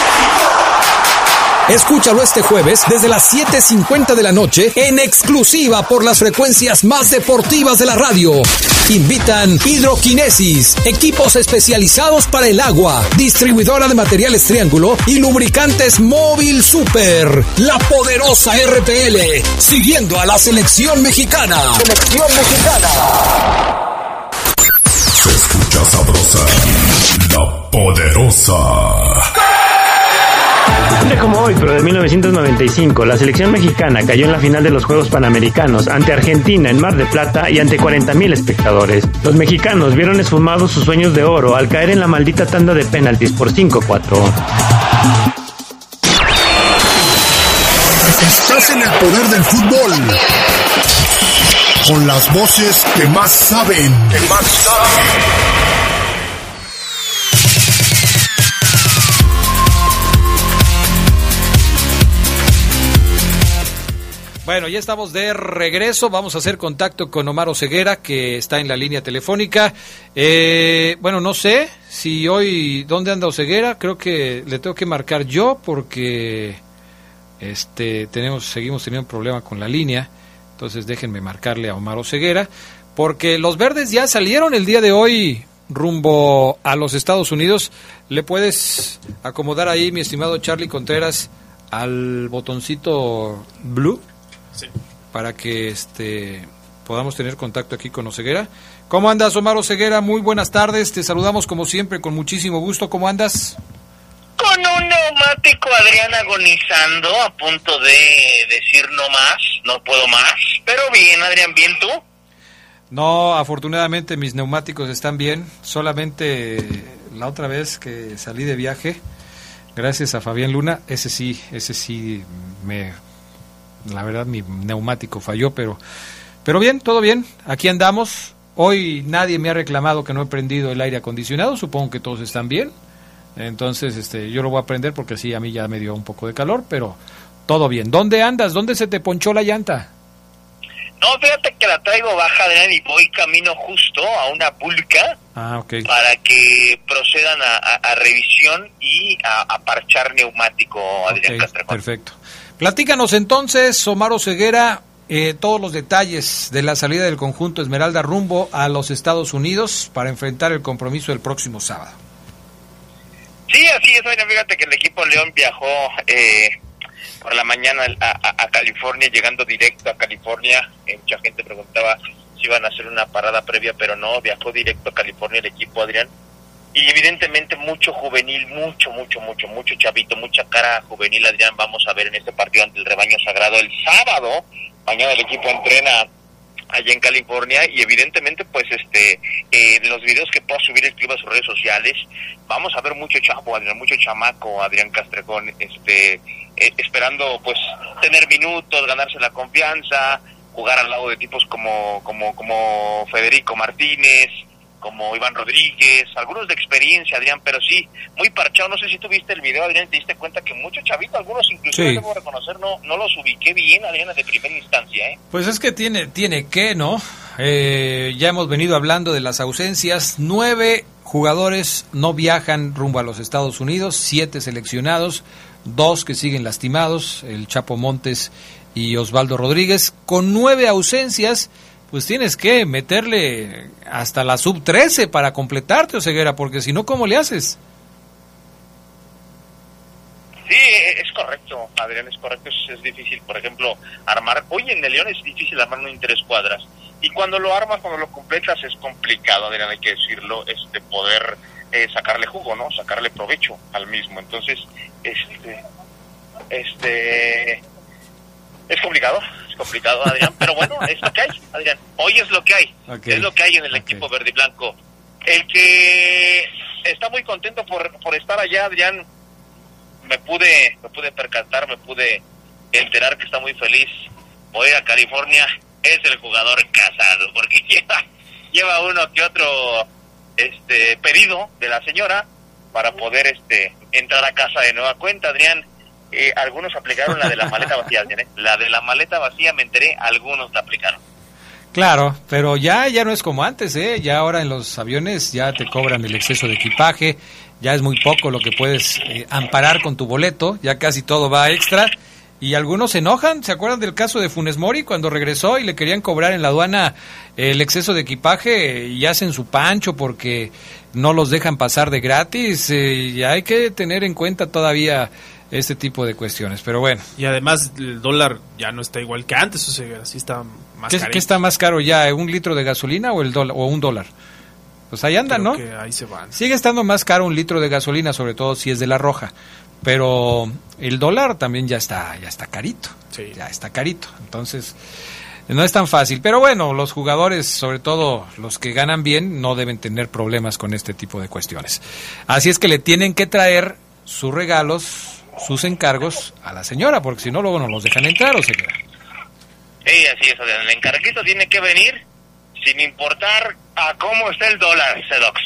R: Escúchalo este jueves desde las 7.50 de la noche en exclusiva por las frecuencias más deportivas de la radio. Invitan Hidroquinesis, equipos especializados para el agua, distribuidora de materiales Triángulo y lubricantes Móvil Super. La poderosa RPL, siguiendo a la selección mexicana. Selección mexicana.
G: Se escucha sabrosa, la poderosa.
J: Un día como hoy, pero de 1995, la selección mexicana cayó en la final de los Juegos Panamericanos ante Argentina en Mar de Plata y ante 40.000 espectadores. Los mexicanos vieron esfumados sus sueños de oro al caer en la maldita tanda de penaltis por 5-4.
G: Estás en el poder del fútbol. Con las voces que más saben. Que más saben.
I: Bueno, ya estamos de regreso. Vamos a hacer contacto con Omar Oseguera, que está en la línea telefónica. Eh, bueno, no sé si hoy, ¿dónde anda Oseguera? Creo que le tengo que marcar yo porque este, tenemos, seguimos teniendo un problema con la línea. Entonces déjenme marcarle a Omar Oseguera, porque los verdes ya salieron el día de hoy rumbo a los Estados Unidos. ¿Le puedes acomodar ahí, mi estimado Charlie Contreras, al botoncito blue?
B: Sí.
I: Para que este podamos tener contacto aquí con Oseguera. ¿Cómo andas, Omar Oseguera? Muy buenas tardes. Te saludamos como siempre con muchísimo gusto. ¿Cómo andas?
S: Con un neumático, Adrián, agonizando, a punto de decir no más, no puedo más. Pero bien, Adrián, bien tú.
I: No, afortunadamente mis neumáticos están bien. Solamente la otra vez que salí de viaje, gracias a Fabián Luna, ese sí, ese sí me la verdad mi neumático falló, pero pero bien, todo bien. Aquí andamos. Hoy nadie me ha reclamado que no he prendido el aire acondicionado, supongo que todos están bien. Entonces, este, yo lo voy a prender porque sí, a mí ya me dio un poco de calor, pero todo bien. ¿Dónde andas? ¿Dónde se te ponchó la llanta?
S: No, fíjate que la traigo baja, Adrián, y voy camino justo a una pulca
I: ah, okay.
S: para que procedan a, a, a revisión y a, a, parchar neumático, Adrián
I: okay, Perfecto. Platícanos entonces, Omar Ceguera, eh, todos los detalles de la salida del conjunto Esmeralda rumbo a los Estados Unidos para enfrentar el compromiso el próximo sábado.
S: Sí, así es, bueno, fíjate que el equipo León viajó eh, por la mañana a, California, llegando directo a California. Eh, mucha gente preguntaba si iban a hacer una parada previa, pero no, viajó directo a California el equipo Adrián. Y evidentemente mucho juvenil, mucho, mucho, mucho, mucho chavito, mucha cara juvenil Adrián. Vamos a ver en este partido ante el rebaño sagrado el sábado. Mañana el equipo entrena allá en California y evidentemente pues este eh, los videos que pueda subir el club a sus redes sociales vamos a ver mucho chavo Adrián mucho chamaco Adrián Castrejón este eh, esperando pues tener minutos ganarse la confianza jugar al lado de tipos como como como Federico Martínez como Iván Rodríguez, algunos de experiencia, Adrián, pero sí, muy parchado. No sé si tú viste el video, Adrián, te diste cuenta que muchos chavitos, algunos incluso, sí. debo reconocer, no, no los ubiqué bien, Adrián, de primera instancia. ¿eh?
I: Pues es que tiene, tiene que, ¿no? Eh, ya hemos venido hablando de las ausencias. Nueve jugadores no viajan rumbo a los Estados Unidos, siete seleccionados, dos que siguen lastimados, el Chapo Montes y Osvaldo Rodríguez, con nueve ausencias pues tienes que meterle hasta la sub 13 para completarte, Oseguera, porque si no, ¿cómo le haces?
S: Sí, es correcto, Adrián, es correcto, es, es, difícil, por ejemplo, armar, hoy en el León es difícil armar en tres cuadras, y cuando lo armas, cuando lo completas, es complicado, Adrián, hay que decirlo, este poder eh, sacarle jugo, ¿no? Sacarle provecho al mismo, entonces, este, este, es complicado, es complicado, Adrián, pero bueno, es lo que hay, Adrián. Hoy es lo que hay, okay. es lo que hay en el okay. equipo verde y blanco. El que está muy contento por, por estar allá, Adrián, me pude, me pude percatar, me pude enterar que está muy feliz. Voy a California, es el jugador casado, porque lleva, lleva uno que otro este pedido de la señora para poder este entrar a casa de nueva cuenta, Adrián eh, algunos aplicaron la de la maleta vacía, ¿eh? La de la maleta vacía, me enteré, algunos la aplicaron.
I: Claro, pero ya ya no es como antes, ¿eh? Ya ahora en los aviones ya te cobran el exceso de equipaje, ya es muy poco lo que puedes eh, amparar con tu boleto, ya casi todo va extra. Y algunos se enojan, ¿se acuerdan del caso de Funes Mori cuando regresó y le querían cobrar en la aduana el exceso de equipaje y hacen su pancho porque no los dejan pasar de gratis? Eh, y hay que tener en cuenta todavía este tipo de cuestiones, pero bueno.
B: Y además el dólar ya no está igual que antes, o sea, así está más
I: ¿Qué, ¿Qué, está más caro ya, un litro de gasolina o el dólar o un dólar? Pues ahí andan,
B: Creo
I: ¿no?
B: Que ahí se van.
I: Sigue estando más caro un litro de gasolina, sobre todo si es de la roja, pero el dólar también ya está ya está carito.
B: Sí.
I: Ya está carito. Entonces, no es tan fácil, pero bueno, los jugadores, sobre todo los que ganan bien, no deben tener problemas con este tipo de cuestiones. Así es que le tienen que traer sus regalos sus encargos a la señora, porque si no, luego no los dejan entrar o se quedan.
S: Sí, así es, el encarguito tiene que venir sin importar a cómo está el dólar, Sedox.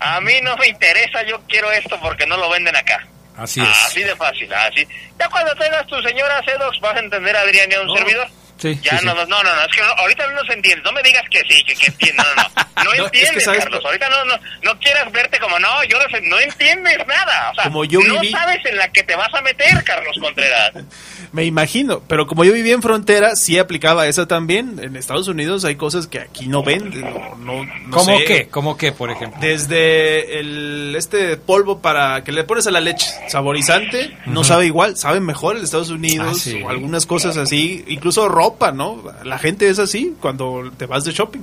S: A mí no me interesa, yo quiero esto porque no lo venden acá.
I: Así es.
S: Así de fácil, así. Ya cuando tengas tu señora Sedox, vas a entender, Adrián, y a un no. servidor.
I: Sí,
S: ya
I: sí,
S: no,
I: sí.
S: no, no, no, es que no, ahorita no se entiende. No me digas que sí, que, que entiende. No, no, no. No entiendes,
B: es que
S: Carlos. Ahorita no, no, no quieras verte como no, yo no, sé, no entiendes nada. O sea,
B: Como yo
S: no
B: viví-
S: sabes en la que te vas a meter, Carlos Contreras.
B: Me imagino, pero como yo vivía en frontera, sí aplicaba eso también. En Estados Unidos hay cosas que aquí no venden. No, no, no
I: ¿Cómo
B: sé.
I: qué? ¿Cómo qué, por ejemplo?
B: Desde el este polvo para que le pones a la leche saborizante, no sabe igual, sabe mejor en Estados Unidos
I: Ah, sí.
B: o algunas cosas así, incluso ropa, ¿no? La gente es así cuando te vas de shopping.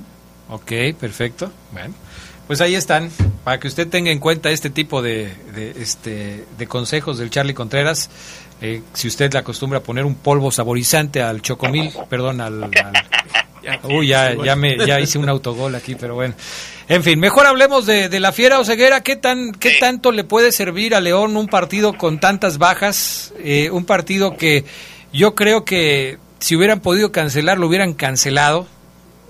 I: Ok, perfecto. Bueno, pues ahí están, para que usted tenga en cuenta este tipo de, de, este, de consejos del Charlie Contreras. Eh, si usted le acostumbra a poner un polvo saborizante al chocomil, perdón, al, al, Uy, ya, ya, me, ya hice un autogol aquí, pero bueno. En fin, mejor hablemos de, de la fiera o ceguera. ¿Qué, tan, ¿Qué tanto le puede servir a León un partido con tantas bajas? Eh, un partido que yo creo que si hubieran podido cancelar, lo hubieran cancelado.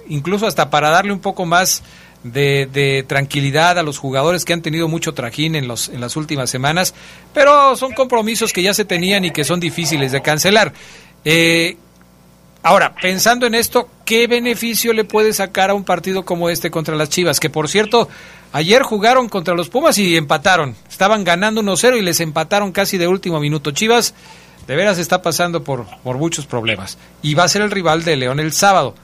I: Incluso hasta para darle un poco más de, tranquilidad a los jugadores que han tenido mucho trajín en, los, en las últimas semanas, pero son compromisos que ya se tenían y que son difíciles de cancelar. Eh, ahora, pensando en esto, ¿qué beneficio le puede sacar a un partido como este contra las Chivas? Que por cierto, ayer jugaron contra los Pumas y empataron. Estaban ganando 1-0 y les empataron casi de último minuto. Chivas de veras está pasando por, por muchos problemas. Y va a ser el rival de León el sábado.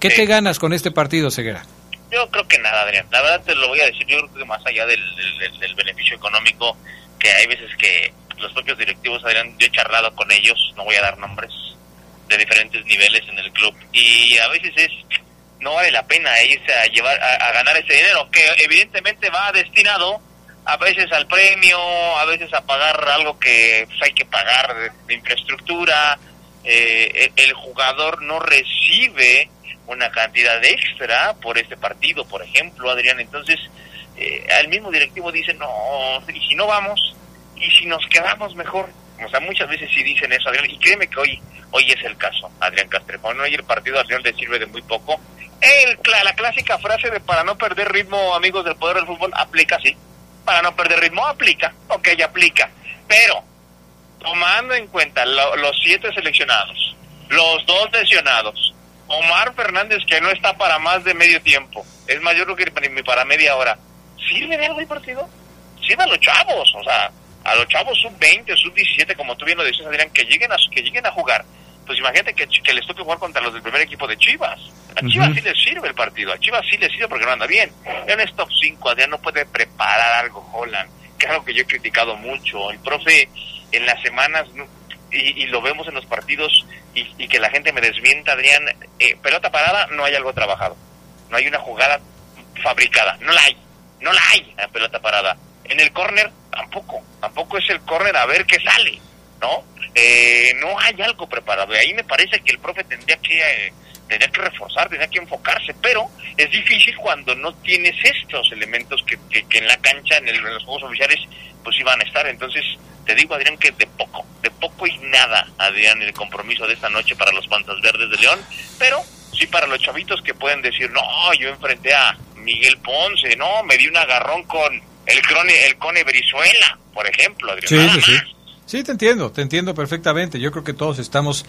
I: ¿Qué te ganas con este partido, Ceguera?
S: Yo creo que nada, Adrián. La verdad te lo voy a decir. Yo creo que más allá del, del, del beneficio económico, que hay veces que los propios directivos, Adrián, yo he charlado con ellos, no voy a dar nombres, de diferentes niveles en el club. Y a veces es no vale la pena irse a llevar a, a ganar ese dinero, que evidentemente va destinado a veces al premio, a veces a pagar algo que pues, hay que pagar de, infraestructura. Eh, el, el jugador no recibe una cantidad extra por este partido, por ejemplo, Adrián. Entonces, eh, al mismo directivo dice, no, y si no vamos, y si nos quedamos mejor. O sea, muchas veces sí dicen eso, Adrián, y créeme que hoy hoy es el caso, Adrián Castrejón. Hoy el partido Adrián le sirve de muy poco. El, la clásica frase de para no perder ritmo, amigos del poder del fútbol, aplica, sí. Para no perder ritmo, aplica. Ok, aplica. Pero, tomando en cuenta lo, los siete seleccionados, los dos lesionados, Omar Fernández que no está para más de medio tiempo, es mayor que para media hora, ¿sirve de algo el partido? Sirve a los chavos, o sea, a los chavos sub 20, sub 17, como tú bien lo decías, Adrián, que lleguen a, que lleguen a jugar. Pues imagínate que, que les toque jugar contra los del primer equipo de Chivas. A Chivas uh -huh. sí les sirve el partido, a Chivas sí les sirve porque no anda bien. En un top 5, Adrián no puede preparar algo, Holland, que es algo que yo he criticado mucho. El profe en las semanas, y, y lo vemos en los partidos, y, y, que la gente me desmienta, Adrián, eh, pelota parada, no hay algo trabajado. No hay una jugada fabricada, no la hay, no la hay la pelota parada. En el córner tampoco, tampoco es el córner a ver qué sale, ¿no? Eh, no hay algo preparado. Y ahí me parece que el profe tendría que, eh, tendría que reforzar, tendría que enfocarse, pero es difícil cuando no tienes estos elementos que, que, que en la cancha, en, el, en, los juegos oficiales, pues iban a estar. Entonces, te digo, Adrián, que de poco, de poco y nada, Adrián, el compromiso de esta noche para los Pantas Verdes de León, pero sí para los chavitos que pueden decir, no, yo enfrenté a Miguel Ponce, no, me di un agarrón con el, crone, el Cone Brizuela, por ejemplo, Adrián.
I: Sí, sí, sí. Sí, te entiendo, te entiendo perfectamente. Yo creo que todos estamos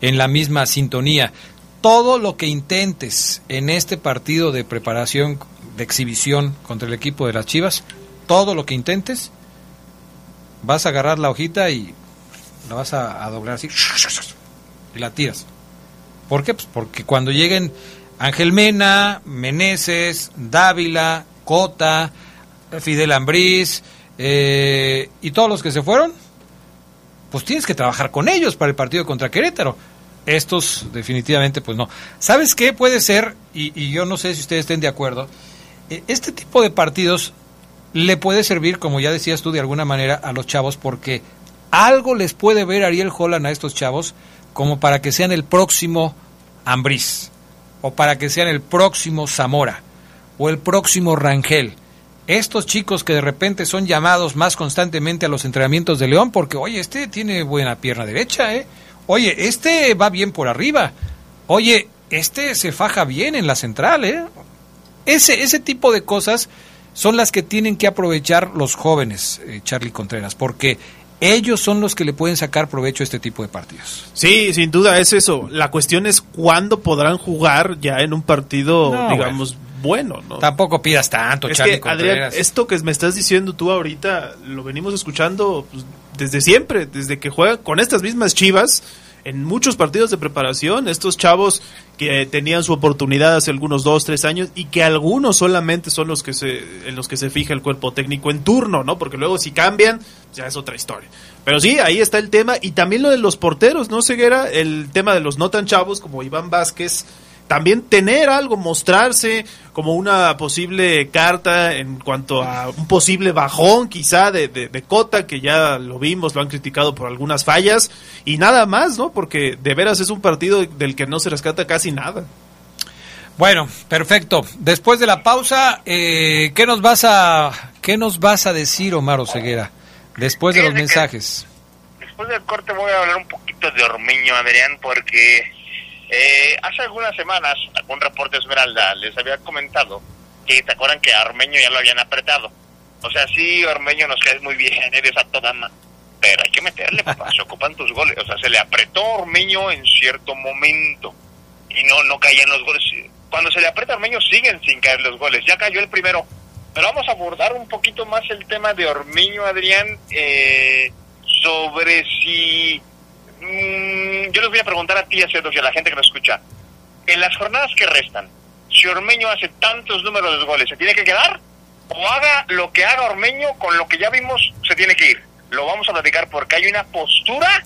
I: en la misma sintonía. Todo lo que intentes en este partido de preparación, de exhibición contra el equipo de las Chivas, todo lo que intentes, vas a agarrar la hojita y la vas a, doblar así y la tiras. ¿Por qué? Pues porque cuando lleguen Ángel Mena, Meneses, Dávila, Cota, Fidel Ambriz eh, y todos los que se fueron, pues tienes que trabajar con ellos para el partido contra Querétaro. Estos definitivamente pues no. ¿Sabes qué puede ser? Y, yo no sé si ustedes estén de acuerdo. Este tipo de partidos le puede servir, como ya decías tú, de alguna manera a los chavos porque algo les puede ver Ariel Holland a estos chavos como para que sean el próximo Ambriz o para que sean el próximo Zamora o el próximo Rangel. Estos chicos que de repente son llamados más constantemente a los entrenamientos de León porque, oye, este tiene buena pierna derecha, ¿eh? Oye, este va bien por arriba. Oye, este se faja bien en la central, ¿eh? Ese, ese tipo de cosas son las que tienen que aprovechar los jóvenes, eh, Charlie Contreras, porque ellos son los que le pueden sacar provecho a este tipo de partidos.
B: Sí, sin duda es eso. La cuestión es cuándo podrán jugar ya en un partido, no, digamos, bueno. Bueno, ¿no?
I: Tampoco pidas tanto,
B: es
I: Charlie
B: que,
I: Contreras.
B: Adrián, esto que me estás diciendo tú ahorita, lo venimos escuchando pues, desde siempre, desde que juegan con estas mismas chivas en muchos partidos de preparación, estos chavos que tenían su oportunidad hace algunos dos, tres años y que algunos solamente son los que se, en los que se fija el cuerpo técnico en turno, ¿no? Porque luego si cambian, ya es otra historia. Pero sí, ahí está el tema y también lo de los porteros, ¿no, Ceguera? El tema de los no tan chavos como Iván Vázquez, también tener algo, mostrarse como una posible carta en cuanto a un posible bajón quizá de, de, Cota, que ya lo vimos, lo han criticado por algunas fallas, y nada más, ¿no? Porque de veras es un partido del que no se rescata casi nada.
I: Bueno, perfecto. Después de la pausa, eh, ¿qué nos vas a qué nos vas a decir, Omar Ceguera? Después de los mensajes.
S: Después del corte voy a hablar un poquito de Ormeño, Adrián, porque eh, hace algunas semanas, algún reporte Esmeralda les había comentado que te acuerdan que a Ormeño ya lo habían apretado. O sea, sí, Ormeño nos cae muy bien, eres a toda ma pero hay que meterle, papá, se ocupan tus goles. O sea, se le apretó a Ormeño en cierto momento y no, no caían los goles. Cuando se le aprieta a Ormeño siguen sin caer los goles. Ya cayó el primero. Pero vamos a abordar un poquito más el tema de Ormeño, Adrián, eh, sobre si Mm, yo les voy a preguntar a ti, y a la gente que nos escucha. En las jornadas que restan, si Ormeño hace tantos números de goles, ¿se tiene que quedar? ¿O haga lo que haga Ormeño con lo que ya vimos, se tiene que ir? Lo vamos a platicar porque hay una postura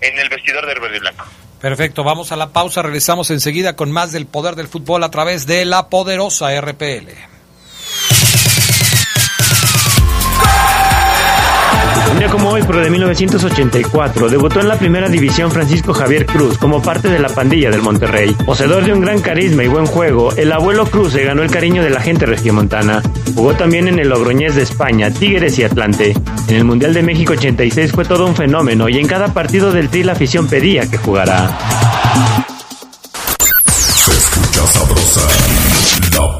S: en el vestidor del verde y blanco.
I: Perfecto, vamos a la pausa, regresamos enseguida con más del poder del fútbol a través de la poderosa RPL.
J: Un día como hoy, pero de 1984, debutó en la primera división Francisco Javier Cruz como parte de la pandilla del Monterrey. Poseedor de un gran carisma y buen juego, el abuelo Cruz se ganó el cariño de la gente regiomontana. Jugó también en el Logroñés de España, Tigres y Atlante. En el Mundial de México 86 fue todo un fenómeno y en cada partido del Tri la afición pedía que jugara.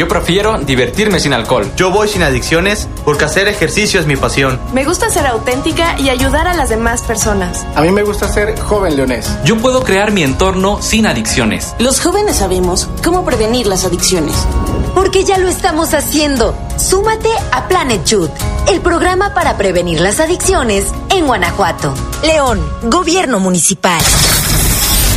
L: Yo prefiero divertirme sin alcohol. Yo voy sin adicciones porque hacer ejercicio es mi pasión.
M: Me gusta ser auténtica y ayudar a las demás personas.
N: A mí me gusta ser joven leonés.
L: Yo puedo crear mi entorno sin adicciones.
O: Los jóvenes sabemos cómo prevenir las adicciones.
P: Porque ya lo estamos haciendo. Súmate a Planet Youth, el programa para prevenir las adicciones en Guanajuato. León, Gobierno Municipal.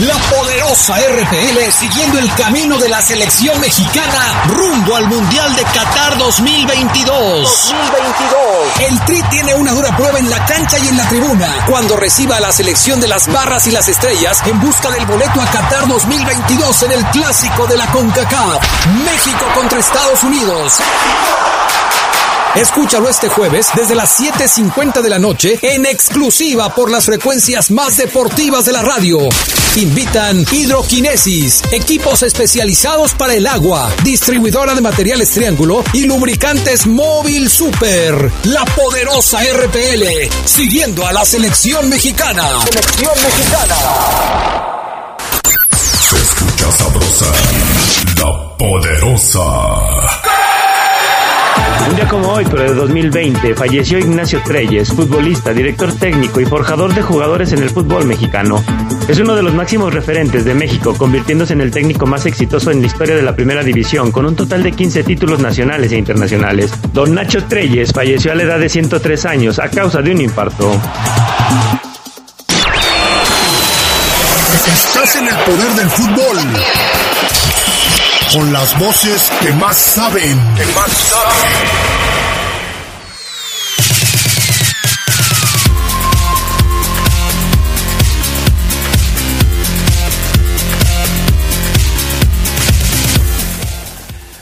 R: La poderosa RPL siguiendo el camino de la selección mexicana rumbo al Mundial de Qatar 2022. 2022. El Tri tiene una dura prueba en la cancha y en la tribuna cuando reciba a la selección de las barras y las estrellas en busca del boleto a Qatar 2022 en el clásico de la CONCACAF. México contra Estados Unidos. Escúchalo este jueves desde las 7.50 de la noche en exclusiva por las frecuencias más deportivas de la radio. Invitan Hidroquinesis, equipos especializados para el agua, distribuidora de materiales triángulo y lubricantes móvil super. La poderosa RPL, siguiendo a la selección mexicana. Selección mexicana.
G: Se escucha sabrosa, la poderosa.
J: Un día como hoy, pero de 2020, falleció Ignacio Treyes, futbolista, director técnico y forjador de jugadores en el fútbol mexicano. Es uno de los máximos referentes de México, convirtiéndose en el técnico más exitoso en la historia de la primera división, con un total de 15 títulos nacionales e internacionales. Don Nacho Treyes falleció a la edad de 103 años a causa de un infarto.
G: Estás en el poder del fútbol con las voces que más saben. Que más saben.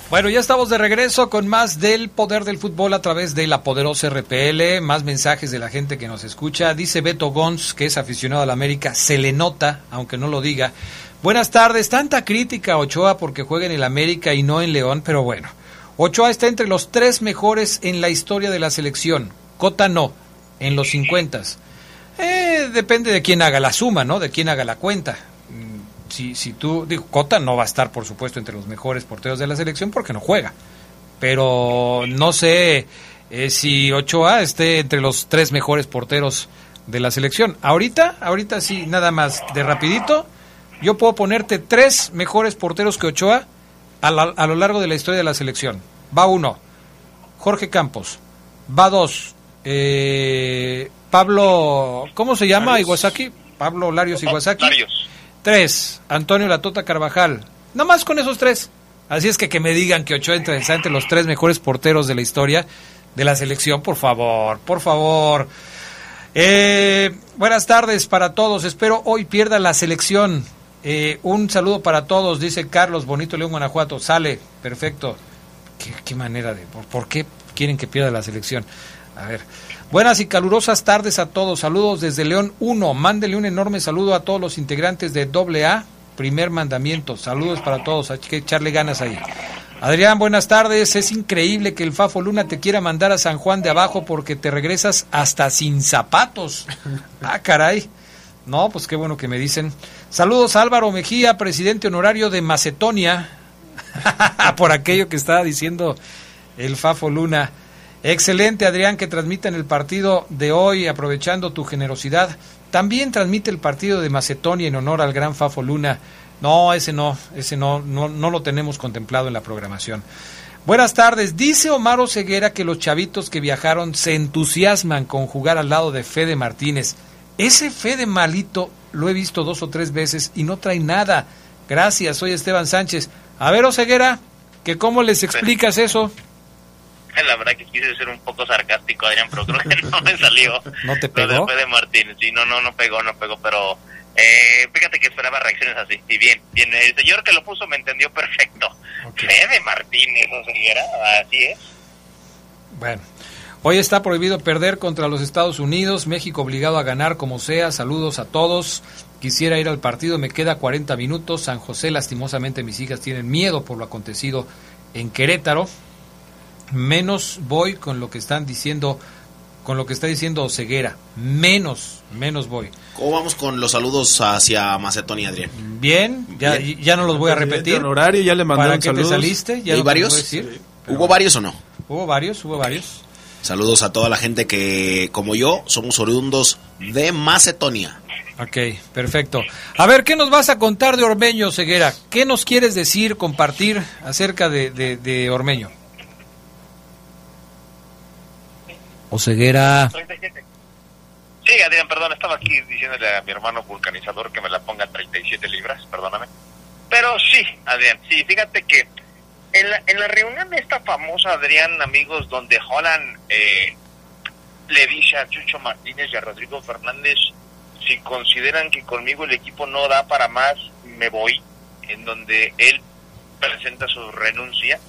I: Bueno, ya estamos de regreso con más del poder del fútbol a través de la poderosa RPL, más mensajes de la gente que nos escucha. Dice Beto Gons, que es aficionado a la América, se le nota, aunque no lo diga, Buenas tardes. Tanta crítica a Ochoa porque juega en el América y no en León, pero bueno. Ochoa está entre los tres mejores en la historia de la selección. Cota no, en los 50. Eh, depende de quién haga la suma, ¿no? De quién haga la cuenta. Mm, si, si tú, digo, Cota no va a estar, por supuesto, entre los mejores porteros de la selección porque no juega. Pero no sé eh, si Ochoa esté entre los tres mejores porteros de la selección. Ahorita, ahorita sí, nada más de rapidito yo puedo ponerte tres mejores porteros que Ochoa a, lo largo de la historia de la selección. Va uno, Jorge Campos. Va dos. Eh, Pablo, ¿cómo se llama? Iwasaki. Pablo Larios Iwasaki. Tres. Antonio Latota Carvajal. Nada más con esos tres. Así es que que me digan que Ochoa está entre los tres mejores porteros de la historia de la selección, por favor, por favor. Eh, buenas tardes para todos. Espero hoy pierda la selección. Eh, un saludo para todos, dice Carlos Bonito León Guanajuato. Sale, perfecto. Qué, manera de. Por, qué quieren que pierda la selección? A ver. Buenas y calurosas tardes a todos. Saludos desde León 1. Mándele un enorme saludo a todos los integrantes de AA, primer mandamiento. Saludos para todos. Hay que echarle ganas ahí. Adrián, buenas tardes. Es increíble que el Fafo Luna te quiera mandar a San Juan de abajo porque te regresas hasta sin zapatos. Ah, caray. No, pues qué bueno que me dicen. Saludos a Álvaro Mejía, presidente honorario de Macedonia. Por aquello que estaba diciendo el Fafo Luna. Excelente, Adrián, que transmiten el partido de hoy, aprovechando tu generosidad. También transmite el partido de Macedonia en honor al gran Fafo Luna. No, ese no, ese no, no, no lo tenemos contemplado en la programación. Buenas tardes. Dice Omar Ceguera que los chavitos que viajaron se entusiasman con jugar al lado de Fede Martínez. Ese Fede malito lo he visto dos o tres veces y no trae nada. Gracias, soy Esteban Sánchez. A ver, Oseguera, que cómo les explicas eso.
S: La verdad que quise ser un poco sarcástico, Adrián, pero creo que no me salió.
I: ¿No te pegó?
S: Fede Martínez, sí, no, no, no pegó, no pegó, pero eh, fíjate que esperaba reacciones así. Y bien, bien, el señor que lo puso me entendió perfecto. Fede Martínez, ¿no Así es.
I: Bueno. Hoy está prohibido perder contra los Estados Unidos, México obligado a ganar como sea. Saludos a todos. Quisiera ir al partido, me queda 40 minutos. San José, lastimosamente mis hijas tienen miedo por lo acontecido en Querétaro. Menos voy con lo que están diciendo con lo que está diciendo Ceguera. Menos, menos voy.
H: ¿Cómo vamos con los saludos hacia Macedonia, Adrián?
I: Bien, ya, ya no los voy a repetir.
B: horario ya le
I: ¿Para qué te saliste?
H: ¿Hay varios? ¿Hubo varios o no?
I: Hubo varios, hubo varios.
H: Saludos a toda la gente que, como yo, somos oriundos de Macedonia.
I: Ok, perfecto. A ver, ¿qué nos vas a contar de Ormeño, Ceguera? ¿Qué nos quieres decir, compartir acerca de, de, de Ormeño? o ceguera.
S: Sí, Adrián, perdón, estaba aquí diciéndole a mi hermano vulcanizador que me la ponga 37 libras, perdóname. Pero sí, Adrián, sí, fíjate que en la, en la reunión esta famosa, Adrián, amigos, donde Holland eh, le dice a Chucho Martínez y a Rodrigo Fernández, si consideran que conmigo el equipo no da para más, me voy, en donde él presenta su renuncia.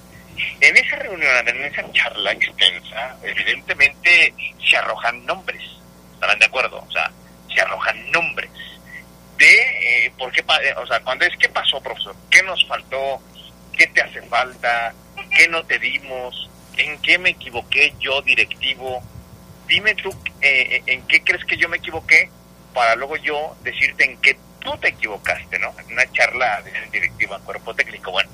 S: En esa reunión, en esa charla extensa, evidentemente se arrojan nombres, ¿estarán de acuerdo? O sea, se arrojan nombres de eh, por qué, o sea, cuando es qué pasó, profesor, qué nos faltó, qué te hace falta, qué no te dimos, en qué me equivoqué yo, directivo. Dime tú eh, en qué crees que yo me equivoqué para luego yo decirte en qué tú te equivocaste, ¿no? En una charla de directiva, cuerpo técnico. Bueno,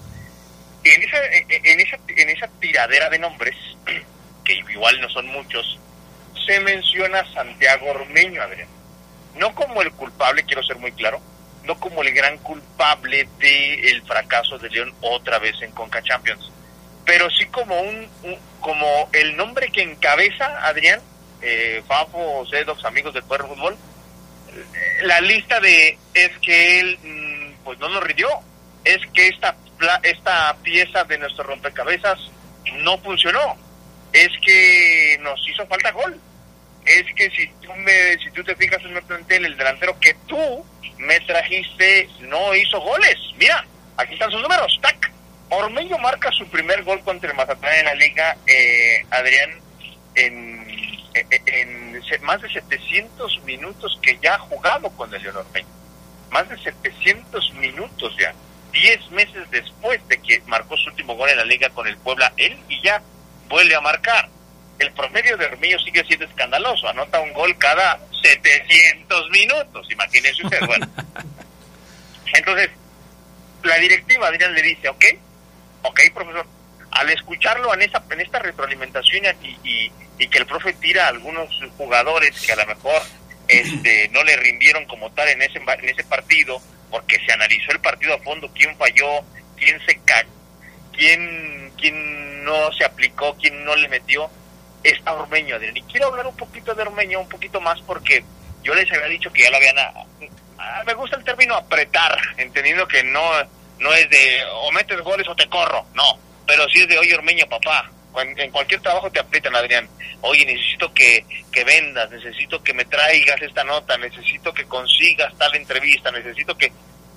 S: en esa, en esa, en esa tiradera de nombres, que igual no son muchos, se menciona Santiago Ormeño, Adrián. No como el culpable, quiero ser muy claro, no como el gran culpable del fracaso de León otra vez en Conca Champions, pero sí como un, como el nombre que encabeza Adrián, eh, Fafo, Zedox, amigos del Poder Fútbol, la lista de es que él mm, pues no nos rindió, es que esta esta pieza de nuestro rompecabezas no funcionó. Es que nos hizo falta gol. Es que si tú, me, si tú te fijas en el plantel, el delantero que tú me trajiste no hizo goles. Mira, aquí están sus números. ¡Tac! Ormeño marca su primer gol contra el Mazatlán en la liga, eh, Adrián, en, en, más de 700 minutos que ya ha jugado con el León Ormeño. Más de 700 minutos ya. 10 meses después de que marcó su último gol en la liga con el Puebla, él y ya vuelve a marcar. El promedio de Hermillo sigue siendo escandaloso, anota un gol cada 700 minutos, imagínense ustedes, bueno. Entonces, la directiva Adrián le dice, ok, ok, profesor, al escucharlo en, esa, en esta retroalimentación y, y, que el profe tira a algunos jugadores que a lo mejor este, no le rindieron como tal en ese, en ese partido, porque se analizó el partido a fondo, quién falló, quién se ca quién, quién no se aplicó, quién no le metió. Está Ormeño, Adrián. Y quiero hablar un poquito de Ormeño, un poquito más, porque yo les había dicho que ya lo habían... Ah, me gusta el término apretar, entendiendo que no, no es de o metes goles o te corro, no. Pero sí es de, oye, Ormeño, papá, en cualquier trabajo te aprietan, Adrián. Oye, necesito que, que vendas, necesito que me traigas esta nota, necesito que consigas tal entrevista, necesito que...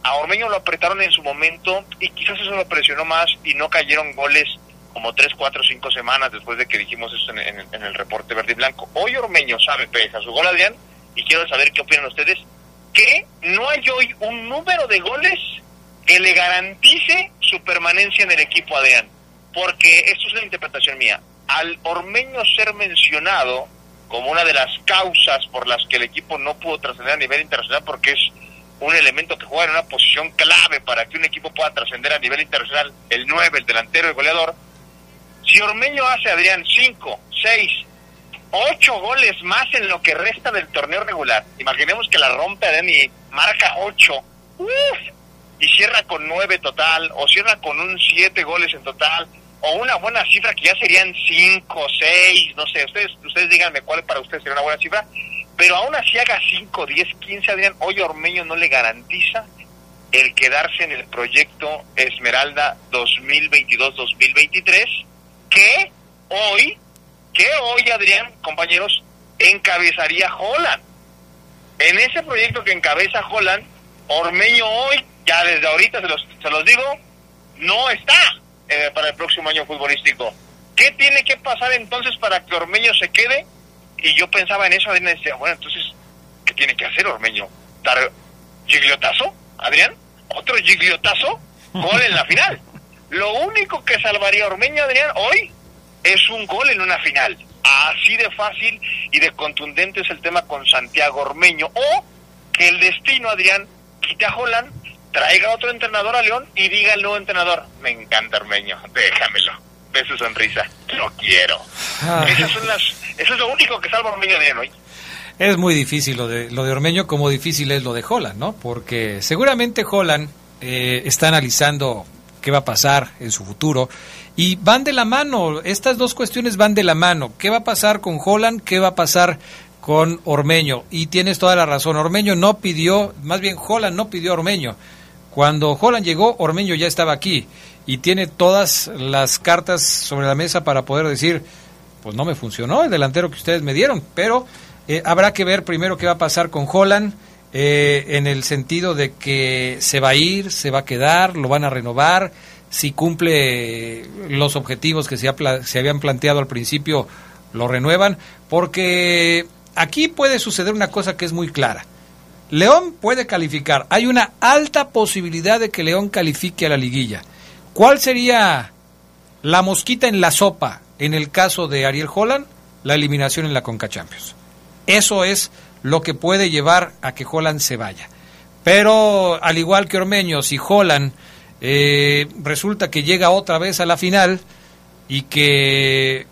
S: A Ormeño lo apretaron en su momento y quizás eso lo presionó más y no cayeron goles como tres, cuatro, cinco semanas después de que dijimos eso en, el reporte verde y blanco. Hoy Ormeño sabe, pesa su gol, Adrián, y quiero saber qué opinan ustedes, que no hay hoy un número de goles que le garantice su permanencia en el equipo, Adrián. Porque esto es una interpretación mía. Al Ormeño ser mencionado como una de las causas por las que el equipo no pudo trascender a nivel internacional, porque es un elemento que juega en una posición clave para que un equipo pueda trascender a nivel internacional, el 9, el delantero, el goleador, si Ormeño hace, Adrián, 5, 6, 8 goles más en lo que resta del torneo regular, imaginemos que la rompe Adrián y marca 8, y cierra con 9 total, o cierra con un 7 goles en total, o una buena cifra que ya serían 5, 6, no sé, ustedes, ustedes díganme cuál para ustedes sería una buena cifra, pero aún así haga 5, 10, 15, Adrián, hoy Ormeño no le garantiza el quedarse en el proyecto Esmeralda 2022-2023 que hoy, que hoy, Adrián, compañeros, encabezaría Holland. En ese proyecto que encabeza Holland, Ormeño hoy, ya desde ahorita se los, se los digo, no está eh, para el próximo año futbolístico. ¿Qué tiene que pasar entonces para que Ormeño se quede? Y yo pensaba en eso, Adrián decía, bueno, entonces, ¿qué tiene que hacer Ormeño? ¿Dar gigliotazo, Adrián? ¿Otro gigliotazo? Gol en la final. Lo único que salvaría a Ormeño, Adrián, hoy es un gol en una final. Así de fácil y de contundente es el tema con Santiago Ormeño. O que el destino, Adrián, quite a Holland, traiga otro entrenador a León y diga al nuevo entrenador, me encanta Ormeño, déjamelo. Ve su sonrisa, lo quiero. Ah. Esas son las, eso es lo único que salva a Ormeño Adrián hoy.
I: Es muy difícil lo de, lo de Ormeño como difícil es lo de Holland, ¿no? Porque seguramente Holland eh, está analizando qué va a pasar en su futuro. Y van de la mano, estas dos cuestiones van de la mano. ¿Qué va a pasar con Holland? ¿Qué va a pasar con Ormeño? Y tienes toda la razón, Ormeño no pidió, más bien Holland no pidió a Ormeño. Cuando Holland llegó, Ormeño ya estaba aquí y tiene todas las cartas sobre la mesa para poder decir, pues no me funcionó el delantero que ustedes me dieron, pero eh, habrá que ver primero qué va a pasar con Holland eh, en el sentido de que se va a ir, se va a quedar, lo van a renovar, si cumple los objetivos que se, se habían planteado al principio, lo renuevan, porque aquí puede suceder una cosa que es muy clara. León puede calificar, hay una alta posibilidad de que León califique a la liguilla. ¿Cuál sería la mosquita en la sopa en el caso de Ariel Holland? La eliminación en la Conca Champions. Eso es lo que puede llevar a que Holland se vaya. Pero al igual que Ormeño, si Holland eh, resulta que llega otra vez a la final y que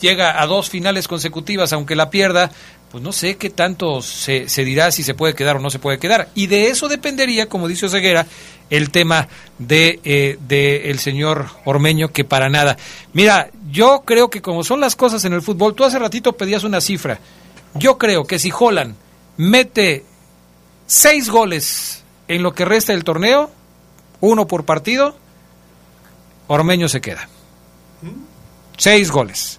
I: llega a dos finales consecutivas, aunque la pierda, pues no sé qué tanto se, dirá si se puede quedar o no se puede quedar. Y de eso dependería, como dice Oseguera, el tema de, eh, de el señor Ormeño, que para nada. Mira, yo creo que como son las cosas en el fútbol, tú hace ratito pedías una cifra. Yo creo que si Holland mete seis goles en lo que resta del torneo, uno por partido, Ormeño se queda. Seis goles.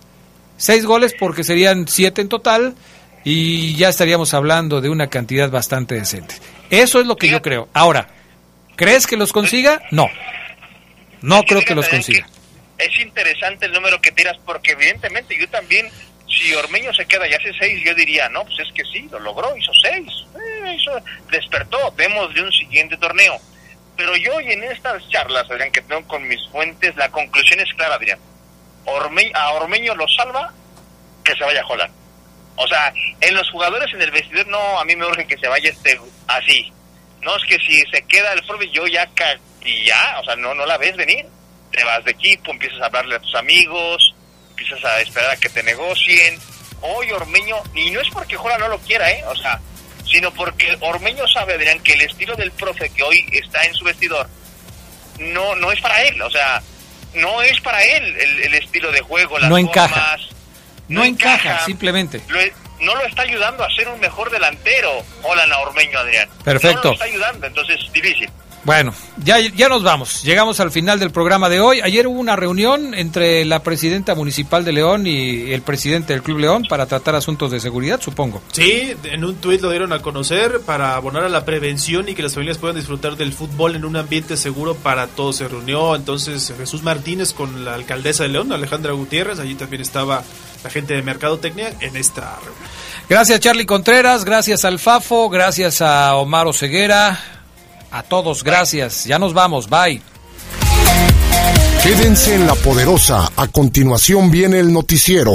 I: Seis goles porque serían siete en total y ya estaríamos hablando de una cantidad bastante decente. Eso es lo que yo creo. Ahora, ¿crees que los consiga? No. No creo que los consiga.
S: Es interesante el número que tiras porque evidentemente yo también si Ormeño se queda y hace seis, yo diría, no, pues es que sí, lo logró, hizo seis, eh, despertó, vemos de un siguiente torneo. Pero yo y en estas charlas, Adrián, que tengo con mis fuentes, la conclusión es clara, Adrián. a Ormeño lo salva que se vaya a Holland. O sea, en los jugadores en el vestidor, no, a mí me urge que se vaya este así. No, es que si se queda el Forbe, yo ya, y ya, o sea, no, no la ves venir. Te vas de equipo, empiezas a hablarle a tus amigos, empiezas a esperar a que te negocien. Hoy Ormeño, y no es porque Jola no lo quiera, ¿eh? O sea, sino porque Ormeño sabe, Adrián, que el estilo del profe que hoy está en su vestidor no, no es para él, o sea, no es para él el, estilo de juego, las
I: no
S: encaja.
I: no, encaja, simplemente.
S: no lo está ayudando a ser un mejor delantero. Hola, Ormeño, Adrián.
I: Perfecto. No
S: lo está ayudando, entonces difícil.
I: Bueno, ya, ya nos vamos. Llegamos al final del programa de hoy. Ayer hubo una reunión entre la presidenta municipal de León y el presidente del Club León para tratar asuntos de seguridad, supongo.
B: Sí, en un tuit lo dieron a conocer para abonar a la prevención y que las familias puedan disfrutar del fútbol en un ambiente seguro para todos. Se reunió entonces Jesús Martínez con la alcaldesa de León, Alejandra Gutiérrez. Allí también estaba la gente de Mercadotecnia en esta reunión.
I: Gracias Charlie Contreras, gracias al Fafo, gracias a Omar Oseguera a todos, gracias. Ya nos vamos, bye.
G: Quédense en la poderosa. A continuación viene el noticiero.